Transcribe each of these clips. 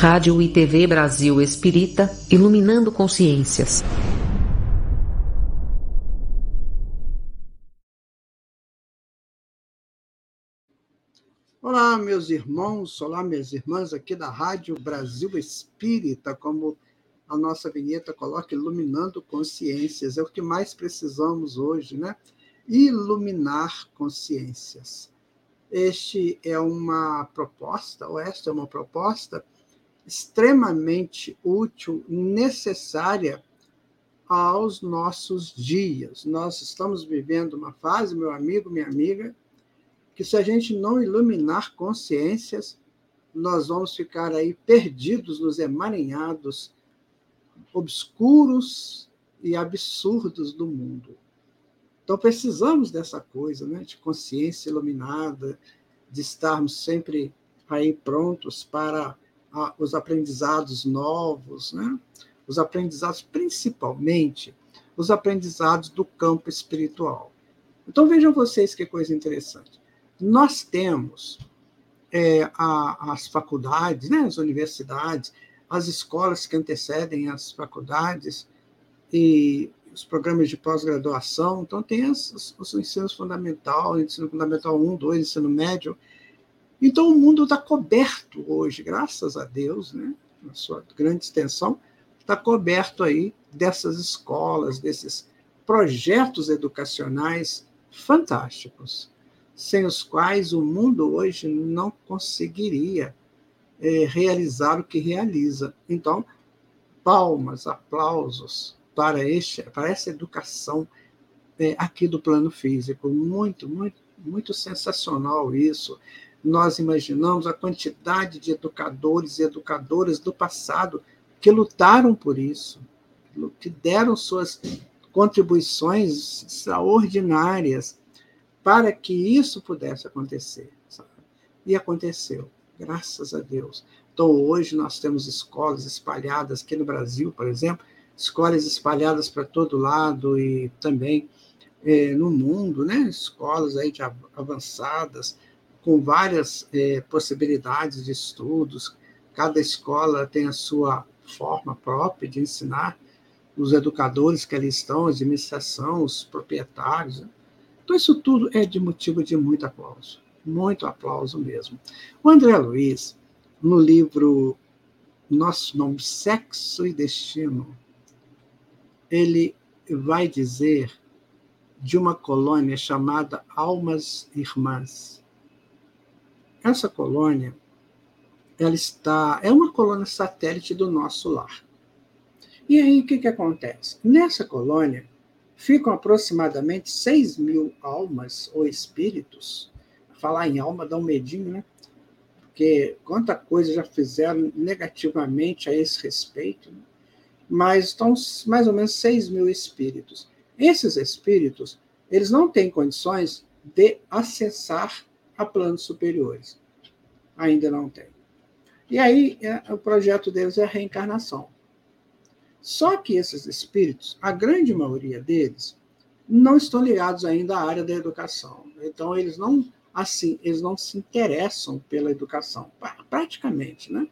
Rádio e TV Brasil Espírita, iluminando consciências. Olá, meus irmãos, olá, minhas irmãs, aqui da Rádio Brasil Espírita, como a nossa vinheta coloca, iluminando consciências. É o que mais precisamos hoje, né? Iluminar consciências. Este é uma proposta, ou esta é uma proposta extremamente útil, necessária aos nossos dias. Nós estamos vivendo uma fase, meu amigo, minha amiga, que se a gente não iluminar consciências, nós vamos ficar aí perdidos nos emaranhados obscuros e absurdos do mundo. Então precisamos dessa coisa, né, de consciência iluminada, de estarmos sempre aí prontos para os aprendizados novos, né? os aprendizados, principalmente os aprendizados do campo espiritual. Então vejam vocês que coisa interessante. Nós temos é, a, as faculdades, né, as universidades, as escolas que antecedem as faculdades e os programas de pós-graduação. Então, tem as, os ensinos fundamental, ensino fundamental 1, 2, ensino médio, então, o mundo está coberto hoje, graças a Deus, né, na sua grande extensão, está coberto aí dessas escolas, desses projetos educacionais fantásticos, sem os quais o mundo hoje não conseguiria é, realizar o que realiza. Então, palmas, aplausos para, este, para essa educação é, aqui do plano físico. Muito, muito, muito sensacional isso nós imaginamos a quantidade de educadores e educadoras do passado que lutaram por isso, que deram suas contribuições extraordinárias para que isso pudesse acontecer. E aconteceu, graças a Deus. Então, hoje nós temos escolas espalhadas aqui no Brasil, por exemplo, escolas espalhadas para todo lado e também é, no mundo, né? escolas aí de avançadas, com várias é, possibilidades de estudos, cada escola tem a sua forma própria de ensinar, os educadores que ali estão, a administração, os proprietários. Então, isso tudo é de motivo de muito aplauso, muito aplauso mesmo. O André Luiz, no livro Nosso Nome, Sexo e Destino, ele vai dizer de uma colônia chamada Almas Irmãs. Essa colônia, ela está, é uma colônia satélite do nosso lar. E aí o que, que acontece? Nessa colônia ficam aproximadamente 6 mil almas ou espíritos. Falar em alma dá um medinho, né? Porque quanta coisa já fizeram negativamente a esse respeito. Né? Mas estão mais ou menos 6 mil espíritos. Esses espíritos, eles não têm condições de acessar a planos superiores. Ainda não tem. E aí, é, o projeto deles é a reencarnação. Só que esses espíritos, a grande maioria deles, não estão ligados ainda à área da educação. Então, eles não assim, eles não se interessam pela educação, praticamente, né?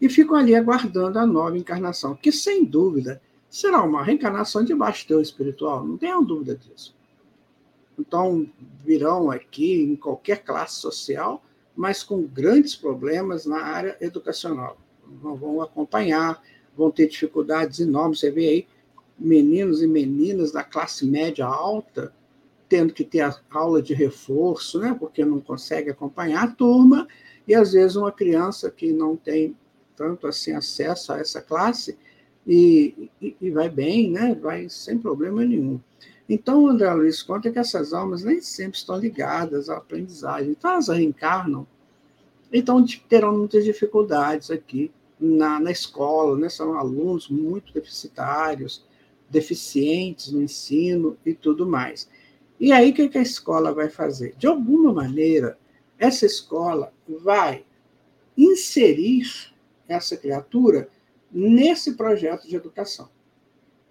E ficam ali aguardando a nova encarnação, que sem dúvida será uma reencarnação de teu espiritual, não tenham dúvida disso. Então, virão aqui em qualquer classe social, mas com grandes problemas na área educacional. Não vão acompanhar, vão ter dificuldades enormes. Você vê aí meninos e meninas da classe média alta tendo que ter a aula de reforço, né, porque não consegue acompanhar a turma, e às vezes uma criança que não tem tanto assim acesso a essa classe e, e, e vai bem, né, vai sem problema nenhum. Então, André Luiz conta que essas almas nem sempre estão ligadas à aprendizagem. Então, elas reencarnam, então terão muitas dificuldades aqui na, na escola, né? são alunos muito deficitários, deficientes no ensino e tudo mais. E aí, o que a escola vai fazer? De alguma maneira, essa escola vai inserir essa criatura nesse projeto de educação.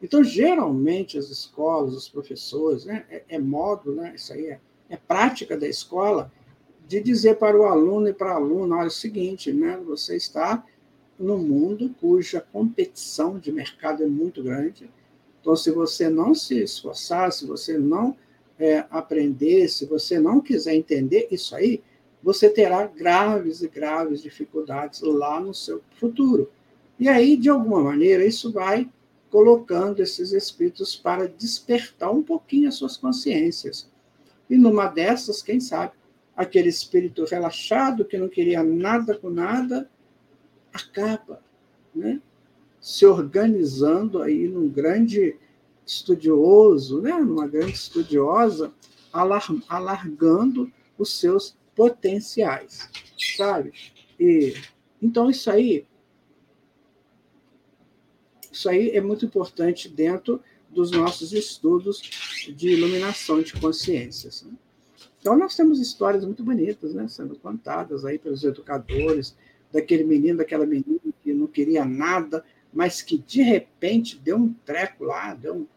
Então, geralmente, as escolas, os professores, né, é, é modo, né, isso aí é, é prática da escola, de dizer para o aluno e para a aluna, olha, é o seguinte, né, você está num mundo cuja competição de mercado é muito grande. Então, se você não se esforçar, se você não é, aprender, se você não quiser entender isso aí, você terá graves e graves dificuldades lá no seu futuro. E aí, de alguma maneira, isso vai colocando esses espíritos para despertar um pouquinho as suas consciências. E numa dessas, quem sabe, aquele espírito relaxado que não queria nada com nada, acaba, né? se organizando aí num grande estudioso, né? numa grande estudiosa, alargando os seus potenciais, sabe? E, então, isso aí, isso aí é muito importante dentro dos nossos estudos de iluminação de consciências. Né? Então, nós temos histórias muito bonitas né, sendo contadas aí pelos educadores, daquele menino, daquela menina que não queria nada, mas que de repente deu um treco lá, deu um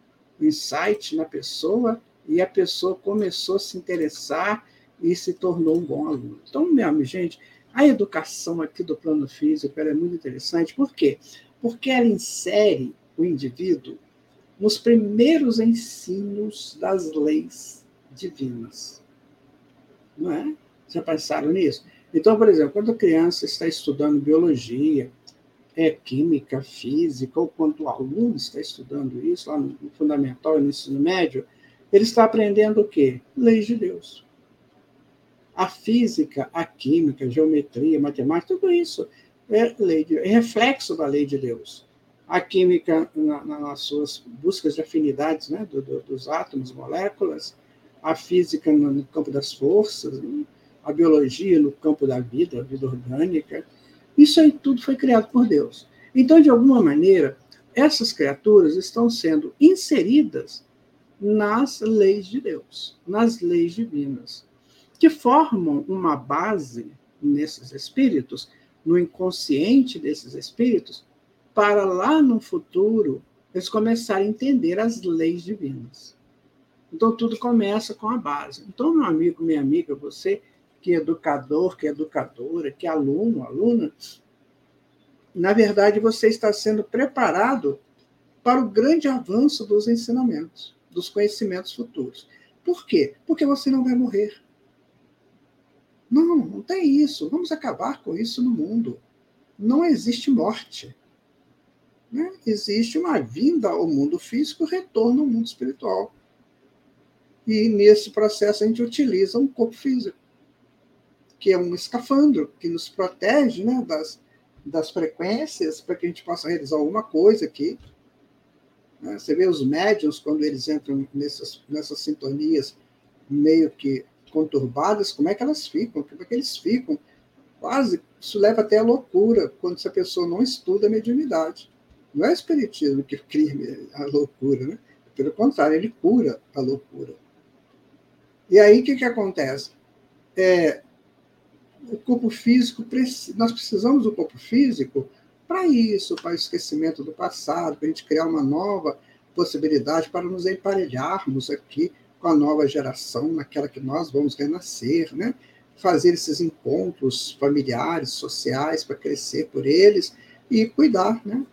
insight na pessoa e a pessoa começou a se interessar e se tornou um bom aluno. Então, mesmo, gente, a educação aqui do plano físico é muito interessante. Por quê? Ela insere o indivíduo nos primeiros ensinos das leis divinas não é? Já pensaram nisso? Então, por exemplo, quando a criança está estudando biologia, é química, física, ou quando o aluno está estudando isso, lá no fundamental e no ensino médio, ele está aprendendo o quê? Leis de Deus. A física, a química, a geometria, a matemática, tudo isso é, lei de, é reflexo da lei de Deus. A química, na, nas suas buscas de afinidades né, do, do, dos átomos, moléculas, a física no campo das forças, né? a biologia no campo da vida, a vida orgânica. Isso aí tudo foi criado por Deus. Então, de alguma maneira, essas criaturas estão sendo inseridas nas leis de Deus, nas leis divinas, que formam uma base nesses espíritos, no inconsciente desses espíritos, para lá no futuro eles começarem a entender as leis divinas. Então, tudo começa com a base. Então, meu amigo, minha amiga, você que é educador, que é educadora, que é aluno, aluna, na verdade, você está sendo preparado para o grande avanço dos ensinamentos, dos conhecimentos futuros. Por quê? Porque você não vai morrer. Não, não tem isso. Vamos acabar com isso no mundo. Não existe morte. Né? Existe uma vinda ao mundo físico, retorno ao mundo espiritual. E nesse processo a gente utiliza um corpo físico, que é um escafandro que nos protege né, das, das frequências para que a gente possa realizar alguma coisa aqui. Né? Você vê os médiums, quando eles entram nessas, nessas sintonias meio que conturbadas, como é que elas ficam? Como é que eles ficam? Quase, isso leva até a loucura, quando essa pessoa não estuda a mediunidade. Não é o espiritismo que cria a loucura, né? Pelo contrário, ele cura a loucura. E aí o que, que acontece? É, o corpo físico, nós precisamos do corpo físico para isso, para o esquecimento do passado, para a gente criar uma nova possibilidade, para nos emparelharmos aqui com a nova geração, naquela que nós vamos renascer, né? fazer esses encontros familiares, sociais, para crescer por eles e cuidar, né?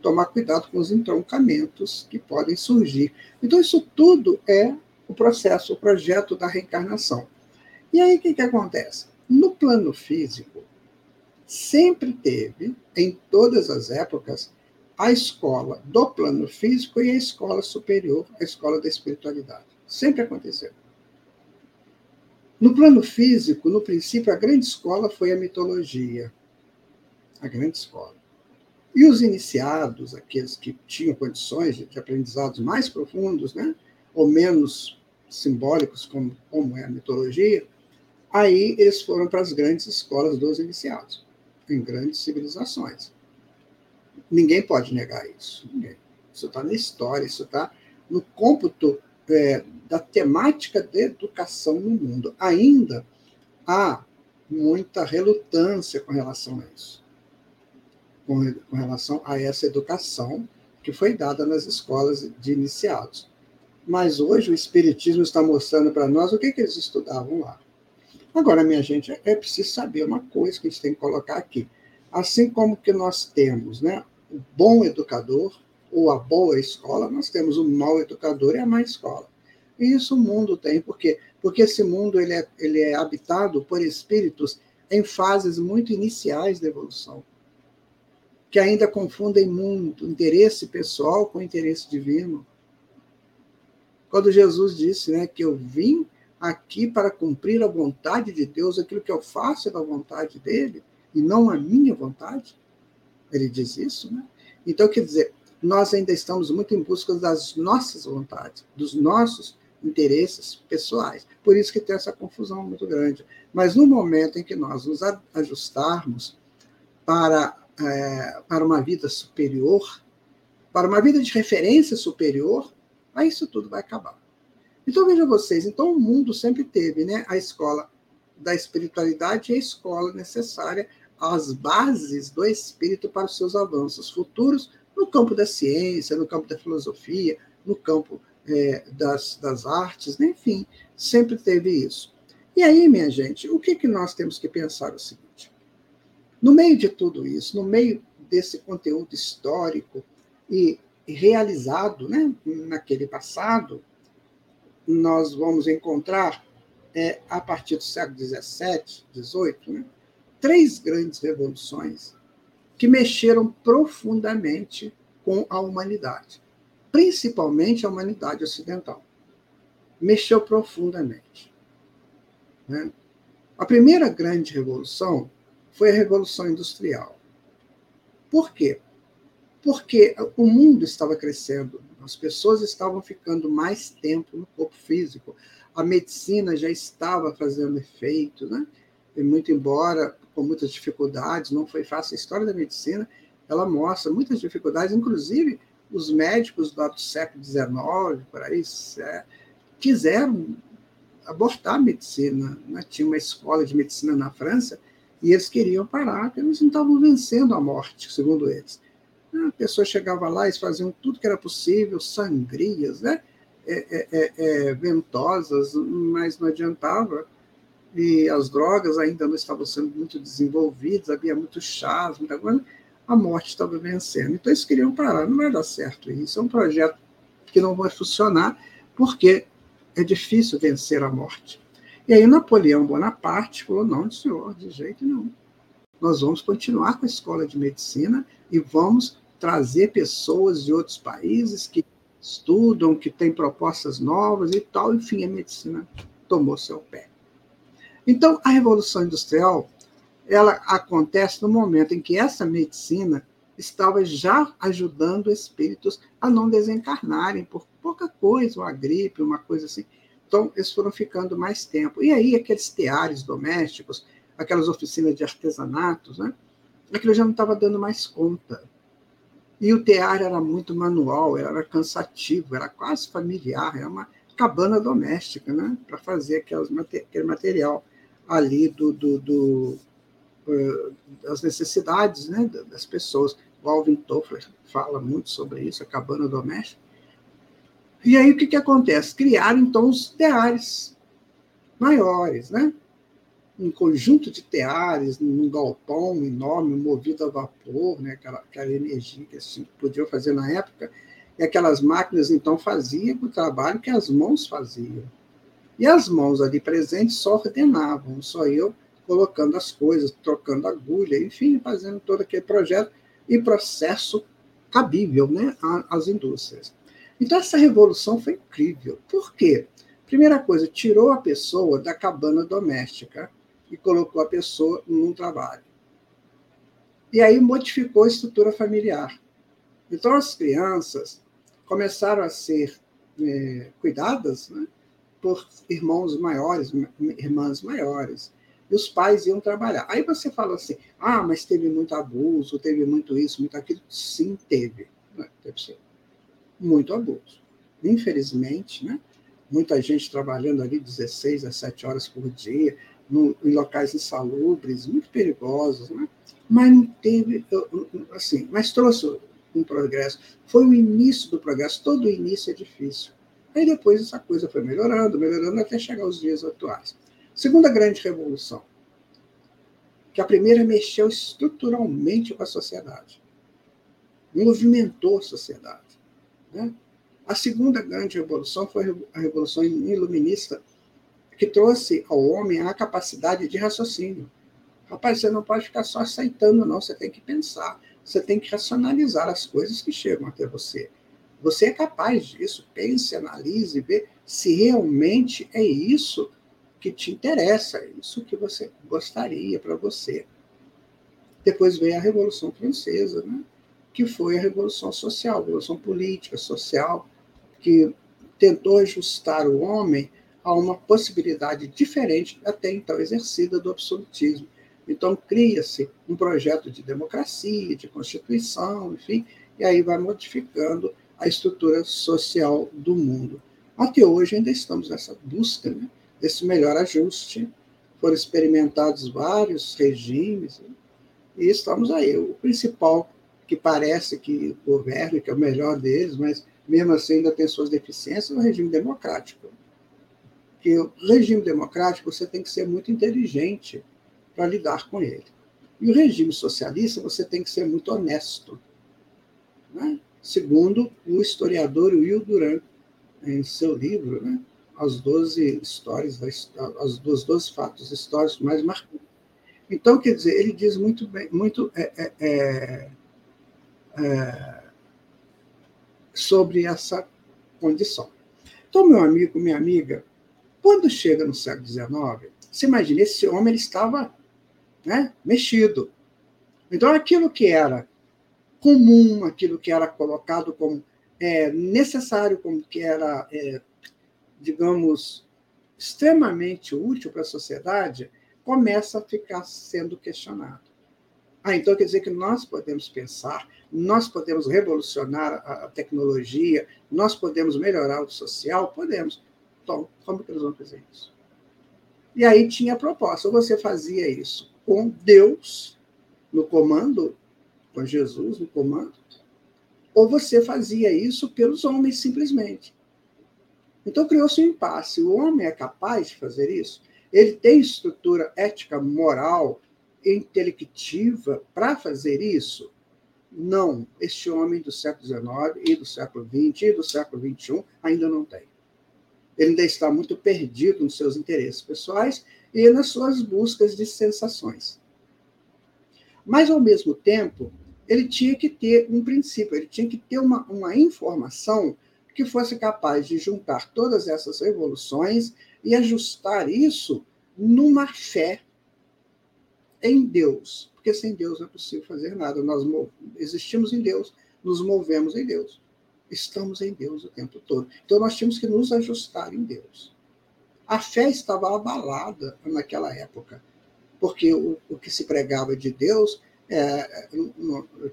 tomar cuidado com os entroncamentos que podem surgir. Então, isso tudo é o processo, o projeto da reencarnação. E aí o que, que acontece? No plano físico, sempre teve, em todas as épocas, a escola do plano físico e a escola superior, a escola da espiritualidade. Sempre aconteceu. No plano físico, no princípio, a grande escola foi a mitologia. A grande escola. E os iniciados, aqueles que tinham condições de aprendizados mais profundos, né, ou menos simbólicos, como, como é a mitologia, aí eles foram para as grandes escolas dos iniciados, em grandes civilizações. Ninguém pode negar isso. Ninguém. Isso está na história, isso está no cômputo é, da temática de educação no mundo. Ainda há muita relutância com relação a isso, com, com relação a essa educação que foi dada nas escolas de iniciados. Mas hoje o Espiritismo está mostrando para nós o que, que eles estudavam lá. Agora, minha gente, é preciso saber uma coisa que a gente tem que colocar aqui. Assim como que nós temos né, o bom educador ou a boa escola, nós temos o mau educador e a má escola. E isso o mundo tem, por quê? Porque esse mundo ele é, ele é habitado por espíritos em fases muito iniciais da evolução, que ainda confundem muito interesse pessoal com interesse divino. Quando Jesus disse né, que eu vim aqui para cumprir a vontade de Deus, aquilo que eu faço é da vontade dele e não a minha vontade, ele diz isso, né? Então, quer dizer, nós ainda estamos muito em busca das nossas vontades, dos nossos interesses pessoais. Por isso que tem essa confusão muito grande. Mas no momento em que nós nos ajustarmos para, é, para uma vida superior, para uma vida de referência superior, aí isso tudo vai acabar. Então veja vocês, então o mundo sempre teve, né, a escola da espiritualidade e a escola necessária, as bases do espírito para os seus avanços futuros no campo da ciência, no campo da filosofia, no campo é, das, das artes, né? enfim, sempre teve isso. E aí, minha gente, o que, que nós temos que pensar é o seguinte: no meio de tudo isso, no meio desse conteúdo histórico e realizado né, naquele passado, nós vamos encontrar, é, a partir do século XVII, XVIII, né, três grandes revoluções que mexeram profundamente com a humanidade principalmente a humanidade ocidental. Mexeu profundamente. Né? A primeira grande revolução foi a Revolução Industrial. Por quê? Porque o mundo estava crescendo, as pessoas estavam ficando mais tempo no corpo físico, a medicina já estava fazendo efeito, né? E muito embora com muitas dificuldades, não foi fácil. A história da medicina ela mostra muitas dificuldades, inclusive os médicos do século XIX, por aí, é, quiseram abortar a medicina. Né? Tinha uma escola de medicina na França e eles queriam parar, porque eles não estavam vencendo a morte, segundo eles. A pessoa chegava lá, eles faziam tudo que era possível, sangrias, né? É, é, é, é ventosas, mas não adiantava. E as drogas ainda não estavam sendo muito desenvolvidas, havia muitos chás, muita coisa a morte estava vencendo. Então eles queriam parar, não vai dar certo isso. É um projeto que não vai funcionar, porque é difícil vencer a morte. E aí Napoleão Bonaparte falou: não, senhor, de jeito nenhum. Nós vamos continuar com a escola de medicina e vamos trazer pessoas de outros países que estudam, que têm propostas novas e tal. Enfim, a medicina tomou seu pé. Então, a Revolução Industrial ela acontece no momento em que essa medicina estava já ajudando espíritos a não desencarnarem por pouca coisa, uma gripe, uma coisa assim. Então, eles foram ficando mais tempo. E aí, aqueles teares domésticos, aquelas oficinas de artesanatos, né? aquilo já não estava dando mais conta. E o tear era muito manual, era cansativo, era quase familiar, era uma cabana doméstica, né? Para fazer aquelas, aquele material ali do, do, do uh, as necessidades né, das pessoas. O Alvin Toffler fala muito sobre isso, a cabana doméstica. E aí o que, que acontece? Criaram, então, os teares maiores, né? um conjunto de teares, num galpão enorme, movido a vapor, né? aquela, aquela energia que assim, podiam fazer na época, e aquelas máquinas, então, faziam o trabalho que as mãos faziam. E as mãos ali presentes só ordenavam, só eu colocando as coisas, trocando agulha, enfim, fazendo todo aquele projeto e processo cabível né, às indústrias. Então, essa revolução foi incrível. Por quê? Primeira coisa, tirou a pessoa da cabana doméstica e colocou a pessoa num trabalho. E aí modificou a estrutura familiar. Então, as crianças começaram a ser é, cuidadas né, por irmãos maiores, irmãs maiores e os pais iam trabalhar. Aí você fala assim: ah, mas teve muito abuso, teve muito isso, muito aquilo. Sim, teve. Né? Muito abuso. Infelizmente, né? muita gente trabalhando ali 16 a 7 horas por dia, no, em locais insalubres, muito perigosos, né? mas não teve, assim, mas trouxe um progresso. Foi o início do progresso, todo início é difícil. Aí depois essa coisa foi melhorando, melhorando até chegar aos dias atuais. Segunda grande revolução. que a primeira mexeu estruturalmente com a sociedade, movimentou a sociedade. Né? A segunda grande revolução foi a revolução iluminista, que trouxe ao homem a capacidade de raciocínio. Rapaz, você não pode ficar só aceitando, não, você tem que pensar, você tem que racionalizar as coisas que chegam até você. Você é capaz disso, pense, analise, vê se realmente é isso que te interessa, é isso que você gostaria para você. Depois veio a Revolução Francesa, né? que foi a Revolução Social, a Revolução Política, Social, que tentou ajustar o homem a uma possibilidade diferente até então exercida do absolutismo. Então, cria-se um projeto de democracia, de constituição, enfim, e aí vai modificando a estrutura social do mundo. Até hoje ainda estamos nessa busca né, desse melhor ajuste. Foram experimentados vários regimes né, e estamos aí. O principal que parece que governa, que é o melhor deles, mas mesmo assim ainda tem suas deficiências, é o regime democrático. Que o regime democrático você tem que ser muito inteligente para lidar com ele. E o regime socialista você tem que ser muito honesto. Né? Segundo o historiador Will Durant, em seu livro, né? as 12 histórias, os 12 fatos históricos mais marcantes. Então, quer dizer, ele diz muito bem, muito é, é, é, é sobre essa condição. Então, meu amigo, minha amiga, quando chega no século XIX, você imagina, esse homem ele estava né, mexido. Então, aquilo que era comum, aquilo que era colocado como é, necessário, como que era, é, digamos, extremamente útil para a sociedade, começa a ficar sendo questionado. Ah, então quer dizer que nós podemos pensar, nós podemos revolucionar a tecnologia, nós podemos melhorar o social? Podemos. Então, como que nós vamos fazer isso? E aí tinha a proposta: você fazia isso com Deus no comando, com Jesus no comando, ou você fazia isso pelos homens simplesmente. Então criou-se um impasse. O homem é capaz de fazer isso? Ele tem estrutura ética, moral, intelectiva para fazer isso? Não. Este homem do século XIX e do século XX e do século XXI ainda não tem. Ele ainda está muito perdido nos seus interesses pessoais e nas suas buscas de sensações. Mas, ao mesmo tempo, ele tinha que ter um princípio, ele tinha que ter uma, uma informação que fosse capaz de juntar todas essas revoluções e ajustar isso numa fé em Deus, porque sem Deus não é possível fazer nada. Nós existimos em Deus, nos movemos em Deus, estamos em Deus o tempo todo. Então nós tínhamos que nos ajustar em Deus. A fé estava abalada naquela época, porque o, o que se pregava de Deus é,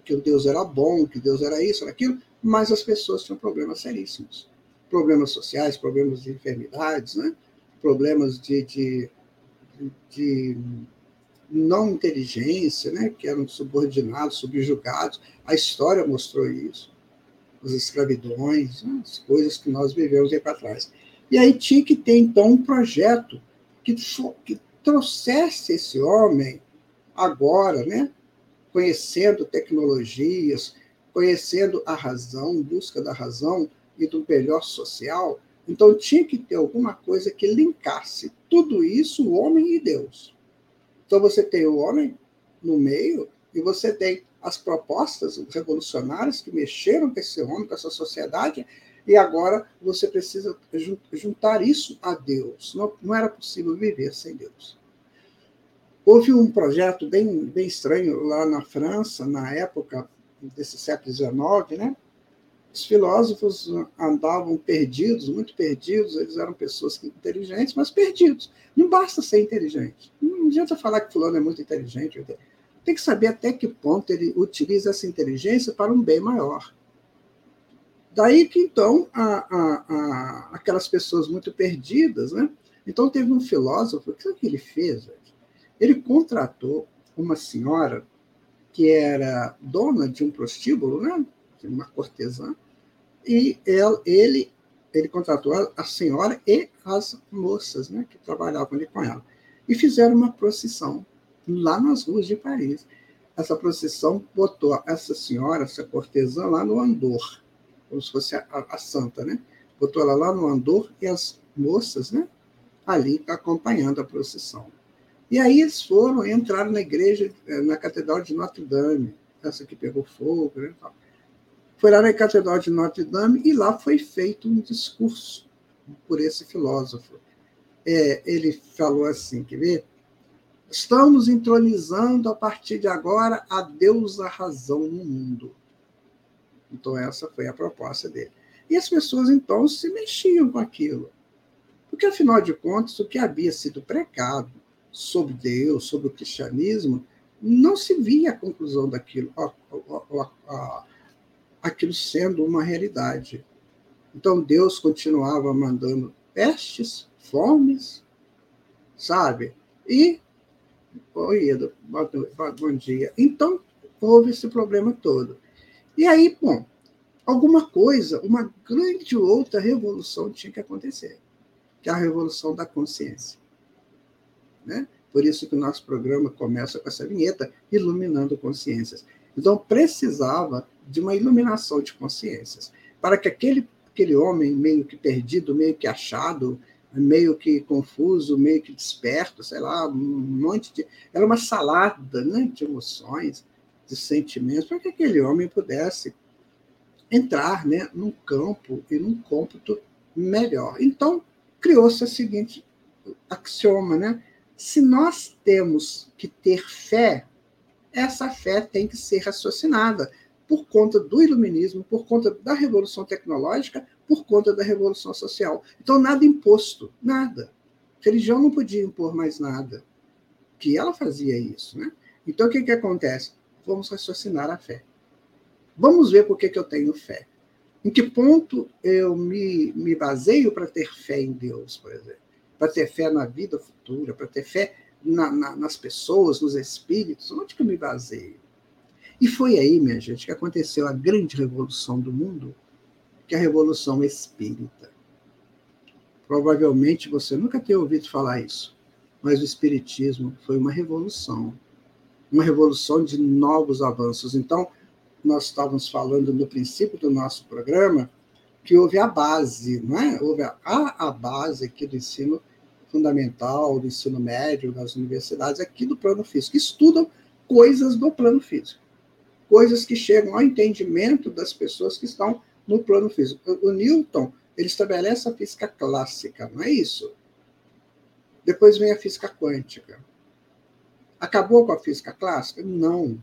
que o Deus era bom, que Deus era isso, era aquilo, mas as pessoas tinham problemas seríssimos. Problemas sociais, problemas de enfermidades, né? problemas de, de, de não inteligência, né? que eram subordinados, subjugados. A história mostrou isso. As escravidões, né? as coisas que nós vivemos aí para trás. E aí tinha que ter, então, um projeto que, que trouxesse esse homem agora, né? Conhecendo tecnologias, conhecendo a razão, busca da razão e do melhor social. Então tinha que ter alguma coisa que linkasse tudo isso, o homem e Deus. Então você tem o homem no meio e você tem as propostas revolucionárias que mexeram com esse homem, com essa sociedade, e agora você precisa juntar isso a Deus. Não, não era possível viver sem Deus. Houve um projeto bem, bem estranho lá na França, na época desse século XIX, né? Os filósofos andavam perdidos, muito perdidos, eles eram pessoas inteligentes, mas perdidos. Não basta ser inteligente. Não adianta falar que fulano é muito inteligente. Tem que saber até que ponto ele utiliza essa inteligência para um bem maior. Daí que, então, a, a, a, aquelas pessoas muito perdidas, né? Então, teve um filósofo, o que, é que ele fez? Ele contratou uma senhora que era dona de um prostíbulo, né? uma cortesã, e ele, ele contratou a senhora e as moças né? que trabalhavam ali com ela. E fizeram uma procissão lá nas ruas de Paris. Essa procissão botou essa senhora, essa cortesã, lá no Andor, como se fosse a, a, a santa, né? Botou ela lá no Andor e as moças, né? Ali acompanhando a procissão. E aí eles foram, entraram na igreja, eh, na Catedral de Notre Dame, essa que pegou fogo, né? Foi lá na Catedral de Notre Dame e lá foi feito um discurso por esse filósofo. É, ele falou assim, quer ver? Estamos entronizando a partir de agora a deusa razão no mundo. Então, essa foi a proposta dele. E as pessoas, então, se mexiam com aquilo. Porque, afinal de contas, o que havia sido pregado sobre Deus, sobre o cristianismo, não se via a conclusão daquilo, a, a, a, aquilo sendo uma realidade. Então, Deus continuava mandando pestes, fomes, sabe? E, oi, Edo, bom dia. Então, houve esse problema todo. E aí, bom, alguma coisa, uma grande outra revolução tinha que acontecer, que é a revolução da consciência. Né? Por isso que o nosso programa começa com essa vinheta, iluminando consciências. Então, precisava de uma iluminação de consciências, para que aquele, aquele homem meio que perdido, meio que achado, meio que confuso, meio que desperto, sei lá, um monte de. Era uma salada né, de emoções, de sentimentos, para que aquele homem pudesse entrar né, num campo e num cômputo melhor. Então, criou-se o seguinte axioma, né? Se nós temos que ter fé, essa fé tem que ser raciocinada por conta do iluminismo, por conta da revolução tecnológica, por conta da revolução social. Então, nada imposto, nada. A religião não podia impor mais nada. Que ela fazia isso, né? Então, o que, que acontece? Vamos raciocinar a fé. Vamos ver por que, que eu tenho fé. Em que ponto eu me, me baseio para ter fé em Deus, por exemplo? Para ter fé na vida futura, para ter fé na, na, nas pessoas, nos espíritos? Onde que eu me baseio? E foi aí, minha gente, que aconteceu a grande revolução do mundo, que é a Revolução Espírita. Provavelmente você nunca tenha ouvido falar isso, mas o Espiritismo foi uma revolução uma revolução de novos avanços. Então, nós estávamos falando no princípio do nosso programa que houve a base, não é? Houve a, a base aqui do ensino fundamental, do ensino médio, das universidades, aqui do plano físico, que estudam coisas do plano físico, coisas que chegam ao entendimento das pessoas que estão no plano físico. O, Newton, ele estabelece a física clássica, não é isso? Depois vem a física quântica. Acabou com a física clássica? Não.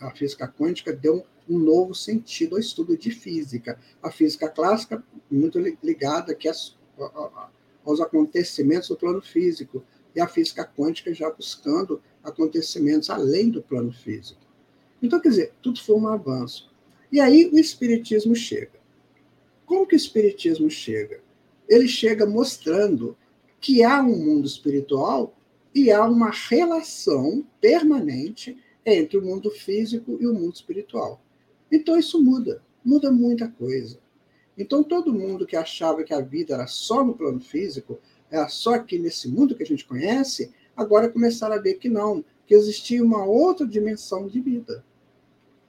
A física quântica deu um novo sentido ao estudo de física. A física clássica, muito ligada aqui aos acontecimentos do plano físico, e a física quântica já buscando acontecimentos além do plano físico. Então, quer dizer, tudo foi um avanço. E aí o Espiritismo chega. Como que o Espiritismo chega? Ele chega mostrando que há um mundo espiritual e há uma relação permanente entre o mundo físico e o mundo espiritual. Então isso muda, muda muita coisa. Então todo mundo que achava que a vida era só no plano físico, era só aqui nesse mundo que a gente conhece, agora começaram a ver que não, que existia uma outra dimensão de vida.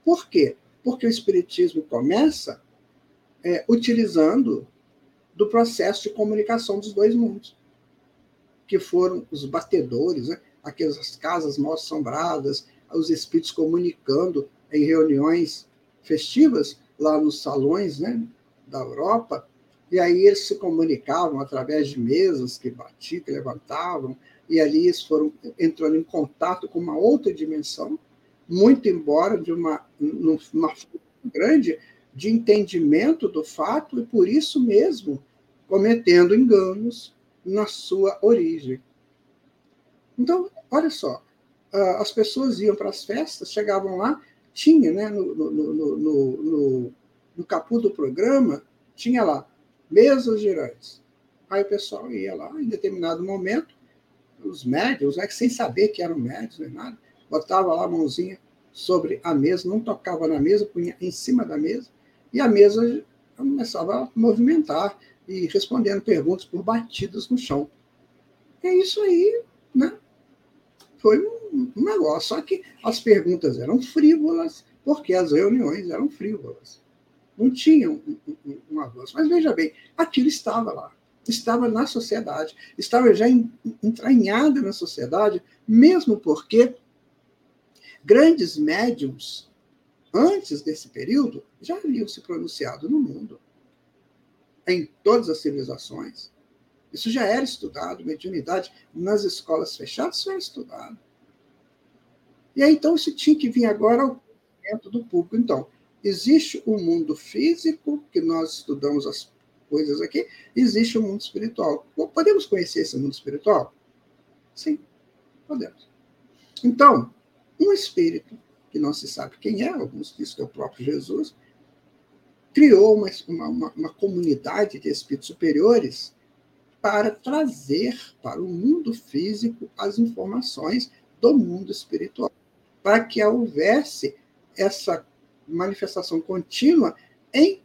Por quê? Porque o Espiritismo começa é, utilizando do processo de comunicação dos dois mundos, que foram os batedores, né? aquelas casas mal assombradas, os espíritos comunicando em reuniões festivas lá nos salões né, da Europa, e aí eles se comunicavam através de mesas que batiam, que levantavam, e ali eles foram entrando em contato com uma outra dimensão, muito embora de uma, uma grande de entendimento do fato e por isso mesmo cometendo enganos na sua origem. Então, olha só, as pessoas iam para as festas, chegavam lá, tinha, né, no, no, no, no, no capu do programa, tinha lá, mesas girantes. Aí o pessoal ia lá, em determinado momento, os médios, né, sem saber que eram médios nem nada, botava lá a mãozinha sobre a mesa, não tocava na mesa, punha em cima da mesa, e a mesa começava a movimentar e respondendo perguntas por batidas no chão. É isso aí, né? Foi um negócio. Só que as perguntas eram frívolas, porque as reuniões eram frívolas. Não tinham um, um, um avanço. Mas veja bem, aquilo estava lá. Estava na sociedade, estava já entranhada na sociedade, mesmo porque grandes médiums, antes desse período, já haviam se pronunciado no mundo, em todas as civilizações. Isso já era estudado, mediunidade nas escolas fechadas isso era estudado. E aí, então, isso tinha que vir agora ao dentro do público. Então, existe o mundo físico, que nós estudamos as coisas aqui, existe o mundo espiritual. Podemos conhecer esse mundo espiritual? Sim, podemos. Então, um espírito, que não se sabe quem é, alguns dizem que é o próprio Jesus, criou uma, uma, uma comunidade de espíritos superiores para trazer para o mundo físico as informações do mundo espiritual para que houvesse essa manifestação contínua em,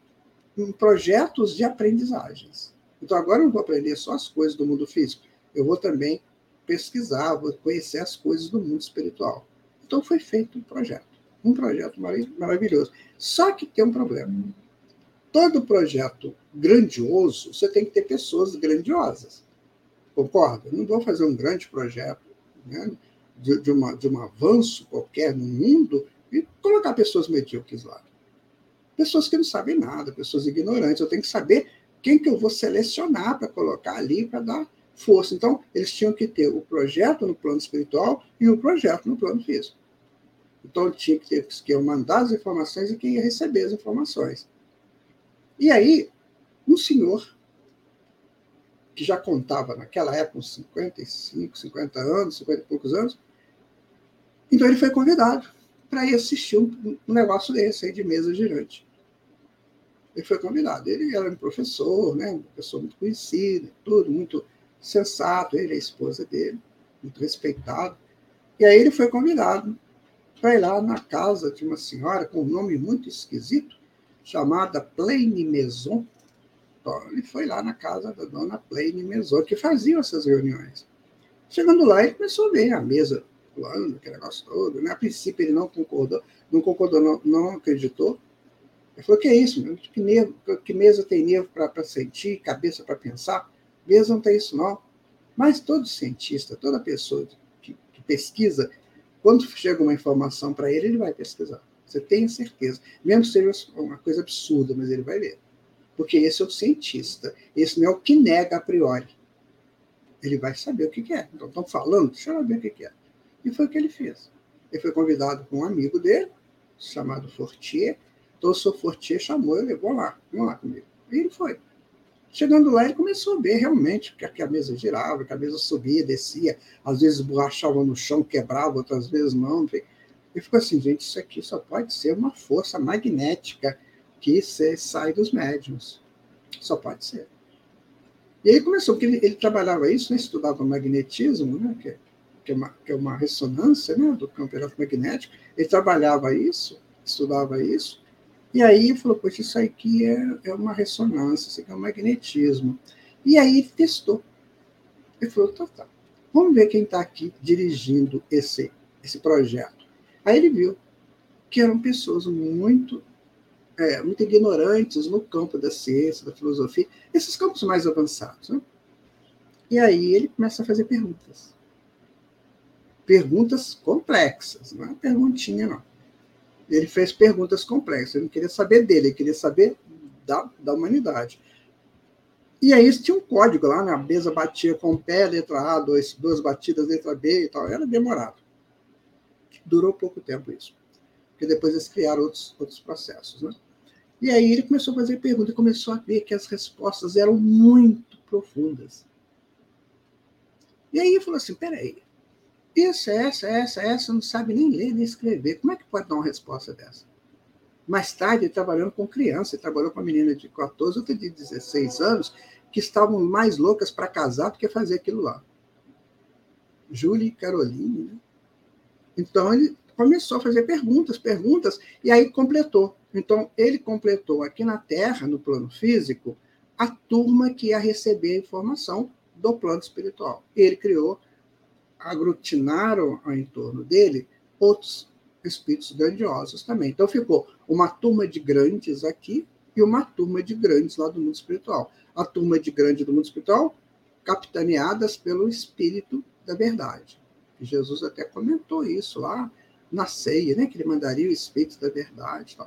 projetos de aprendizagens. Então, agora eu não vou aprender só as coisas do mundo físico, eu vou também pesquisar, vou conhecer as coisas do mundo espiritual. Então, foi feito um projeto, um projeto maravilhoso. Só que tem um problema. Todo projeto grandioso, você tem que ter pessoas grandiosas. Concorda? não vou fazer um grande projeto né? de, de, uma, de um avanço qualquer no mundo e colocar pessoas medíocres lá. Pessoas que não sabem nada, pessoas ignorantes. Eu tenho que saber quem que eu vou selecionar para colocar ali para dar força. Então, eles tinham que ter o projeto no plano espiritual e o projeto no plano físico. Então, tinha que ter que mandar as informações e quem ia receber as informações. E aí, um senhor que já contava naquela época uns 55, 50 anos, 50 e poucos anos. Então ele foi convidado para ir assistir um, um, negócio desse aí de mesa girante. Ele foi convidado. Ele era um professor, né, uma pessoa muito conhecida, tudo, muito sensato, ele a esposa dele, muito respeitado. E aí ele foi convidado para ir lá na casa de uma senhora com um nome muito esquisito, chamada Plaine Maison, ele foi lá na casa da dona Plaine Mesor, que faziam essas reuniões. Chegando lá, ele começou a ver a mesa pulando, aquele negócio todo. Né? A princípio, ele não concordou, não concordou, não, não acreditou. Ele falou: que é isso? Meu? Que, nervo, que mesa tem nervo para sentir, cabeça para pensar? Mesa não tem isso, não. Mas todo cientista, toda pessoa que, que pesquisa, quando chega uma informação para ele, ele vai pesquisar. Você tem certeza. Mesmo que seja uma coisa absurda, mas ele vai ler porque esse é o cientista. Esse não é o que nega a priori. Ele vai saber o que é. Então, estão falando, deixa eu ver o que é. E foi o que ele fez. Ele foi convidado por um amigo dele, chamado Fortier. Então, o seu Fortier chamou e levou lá, vamos lá comigo. E ele foi. Chegando lá, ele começou a ver realmente que a mesa girava, que a mesa subia, descia, às vezes borrachava no chão, quebrava, outras vezes não. Ele ficou assim, gente, isso aqui só pode ser uma força magnética que sai dos médiums. Só pode ser. E aí começou, porque ele, ele trabalhava isso, né, estudava magnetismo, né, que, que, é uma, que é uma ressonância né, do campo eletromagnético. Ele trabalhava isso, estudava isso, e aí falou, poxa, isso aqui é, é uma ressonância, isso aqui é um magnetismo. E aí ele testou. Ele falou, tá, tá, vamos ver quem está aqui dirigindo esse, esse projeto. Aí ele viu que eram pessoas muito é, muito ignorantes no campo da ciência, da filosofia, esses campos mais avançados. Né? E aí ele começa a fazer perguntas. Perguntas complexas, não é perguntinha, não. Ele fez perguntas complexas, ele não queria saber dele, ele queria saber da, da humanidade. E aí tinha um código lá, né? mesa batia com o pé, letra A, dois, duas batidas, letra B e tal. Era demorado. Durou pouco tempo isso porque depois eles criaram outros, outros processos. Né? E aí ele começou a fazer perguntas começou a ver que as respostas eram muito profundas. E aí ele falou assim: peraí, isso, essa, essa, essa, não sabe nem ler nem escrever. Como é que pode dar uma resposta dessa? Mais tarde, trabalhando com criança, trabalhou com uma menina de 14, outra de 16 anos, que estavam mais loucas para casar do que fazer aquilo lá. Júlia e Caroline. Né? Então, ele começou a fazer perguntas, perguntas, e aí completou. Então, ele completou aqui na Terra, no plano físico, a turma que ia receber a informação do plano espiritual. Ele criou aglutinaram em torno dele outros espíritos grandiosos também. Então ficou uma turma de grandes aqui e uma turma de grandes lá do mundo espiritual. A turma de grande do mundo espiritual, capitaneadas pelo espírito da verdade. Jesus até comentou isso lá na ceia, né? que ele mandaria o espírito da verdade.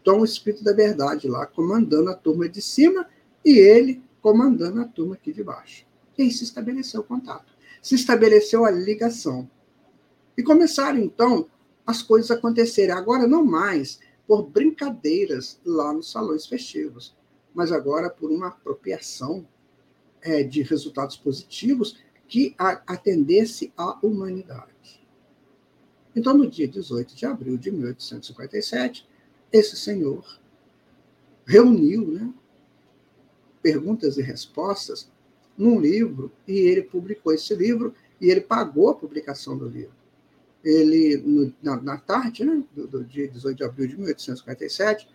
Então, o espírito da verdade lá comandando a turma de cima e ele comandando a turma aqui de baixo. E aí se estabeleceu o contato. Se estabeleceu a ligação. E começaram, então, as coisas acontecerem. Agora, não mais por brincadeiras lá nos salões festivos, mas agora por uma apropriação é, de resultados positivos que atendesse à humanidade. Então, no dia 18 de abril de 1857, esse senhor reuniu né, perguntas e respostas num livro e ele publicou esse livro e ele pagou a publicação do livro ele, no, na, na, tarde né, do, do, dia 18 de abril de 1857,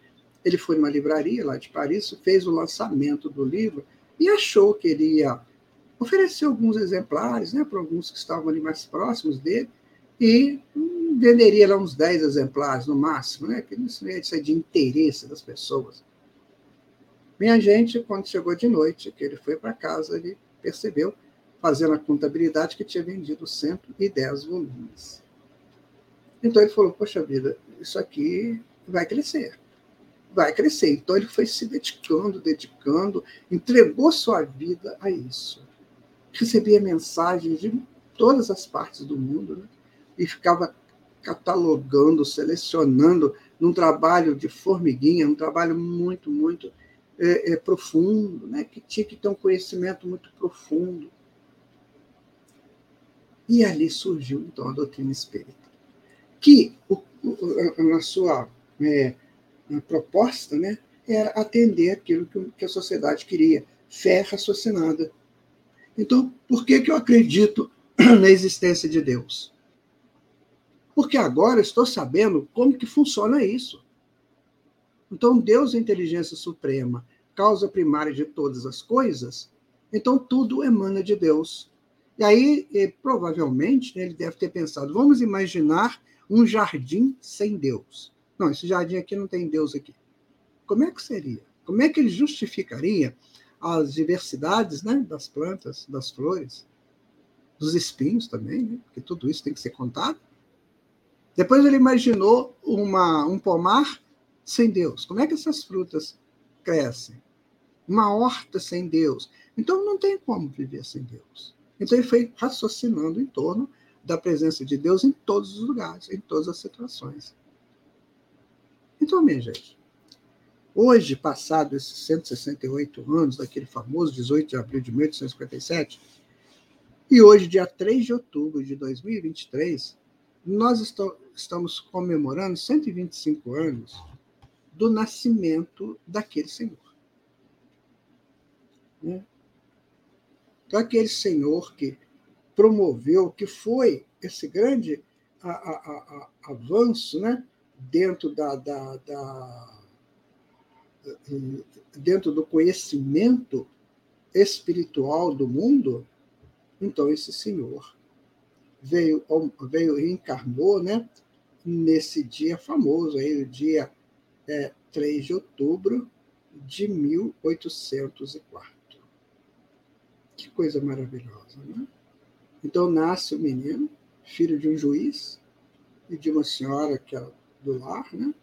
ele foi numa livraria lá de Paris, fez o lançamento do livro e achou que ele ia oferecer alguns exemplares né, para alguns que estavam ali mais próximos dele e venderia lá uns 10 exemplares no máximo, né, que isso ia ser de interesse das pessoas. Minha gente, quando chegou de noite, que ele foi para casa, ele percebeu, fazendo a contabilidade, que tinha vendido 110 volumes. Então ele falou: Poxa vida, isso aqui vai crescer. Vai crescer. Então ele foi se dedicando, dedicando, entregou sua vida a isso. Recebia mensagens de todas as partes do mundo né? e ficava catalogando, selecionando num trabalho de formiguinha, um trabalho muito, muito é, é, profundo, né? que tinha que ter um conhecimento muito profundo. E ali surgiu, então, a doutrina espírita que na sua é, na proposta né, era atender aquilo que, a sociedade queria, fé raciocinada. Então, por que, que eu acredito na existência de Deus? Porque agora estou sabendo como que funciona isso. Então, Deus é inteligência suprema, causa primária de todas as coisas, então tudo emana de Deus. E aí, provavelmente, né, ele deve ter pensado: vamos imaginar um jardim sem Deus. Não, esse jardim aqui não tem Deus aqui. Como é que seria? Como é que ele justificaria as diversidades né, das plantas, das flores, dos espinhos também, né? porque tudo isso tem que ser contado? Depois ele imaginou uma, um pomar sem Deus. Como é que essas frutas crescem? Uma horta sem Deus. Então não tem como viver sem Deus. Então ele foi raciocinando em torno da presença de Deus em todos os lugares, em todas as situações. Então, minha gente, hoje, passado esses 168 anos daquele famoso 18 de abril de 1857, e hoje, dia 3 de outubro de 2023, nós estamos comemorando 125 anos do nascimento daquele Senhor. Né? Então, aquele Senhor que promoveu, que foi esse grande a, a, a, avanço né, dentro, da, da, da, dentro do conhecimento espiritual do mundo, então esse senhor veio, veio e encarnou né, nesse dia famoso, aí, o dia é, 3 de outubro de 1804. Que coisa maravilhosa, né? Então nasce o menino, filho de um juiz e de uma senhora que é do lar, né?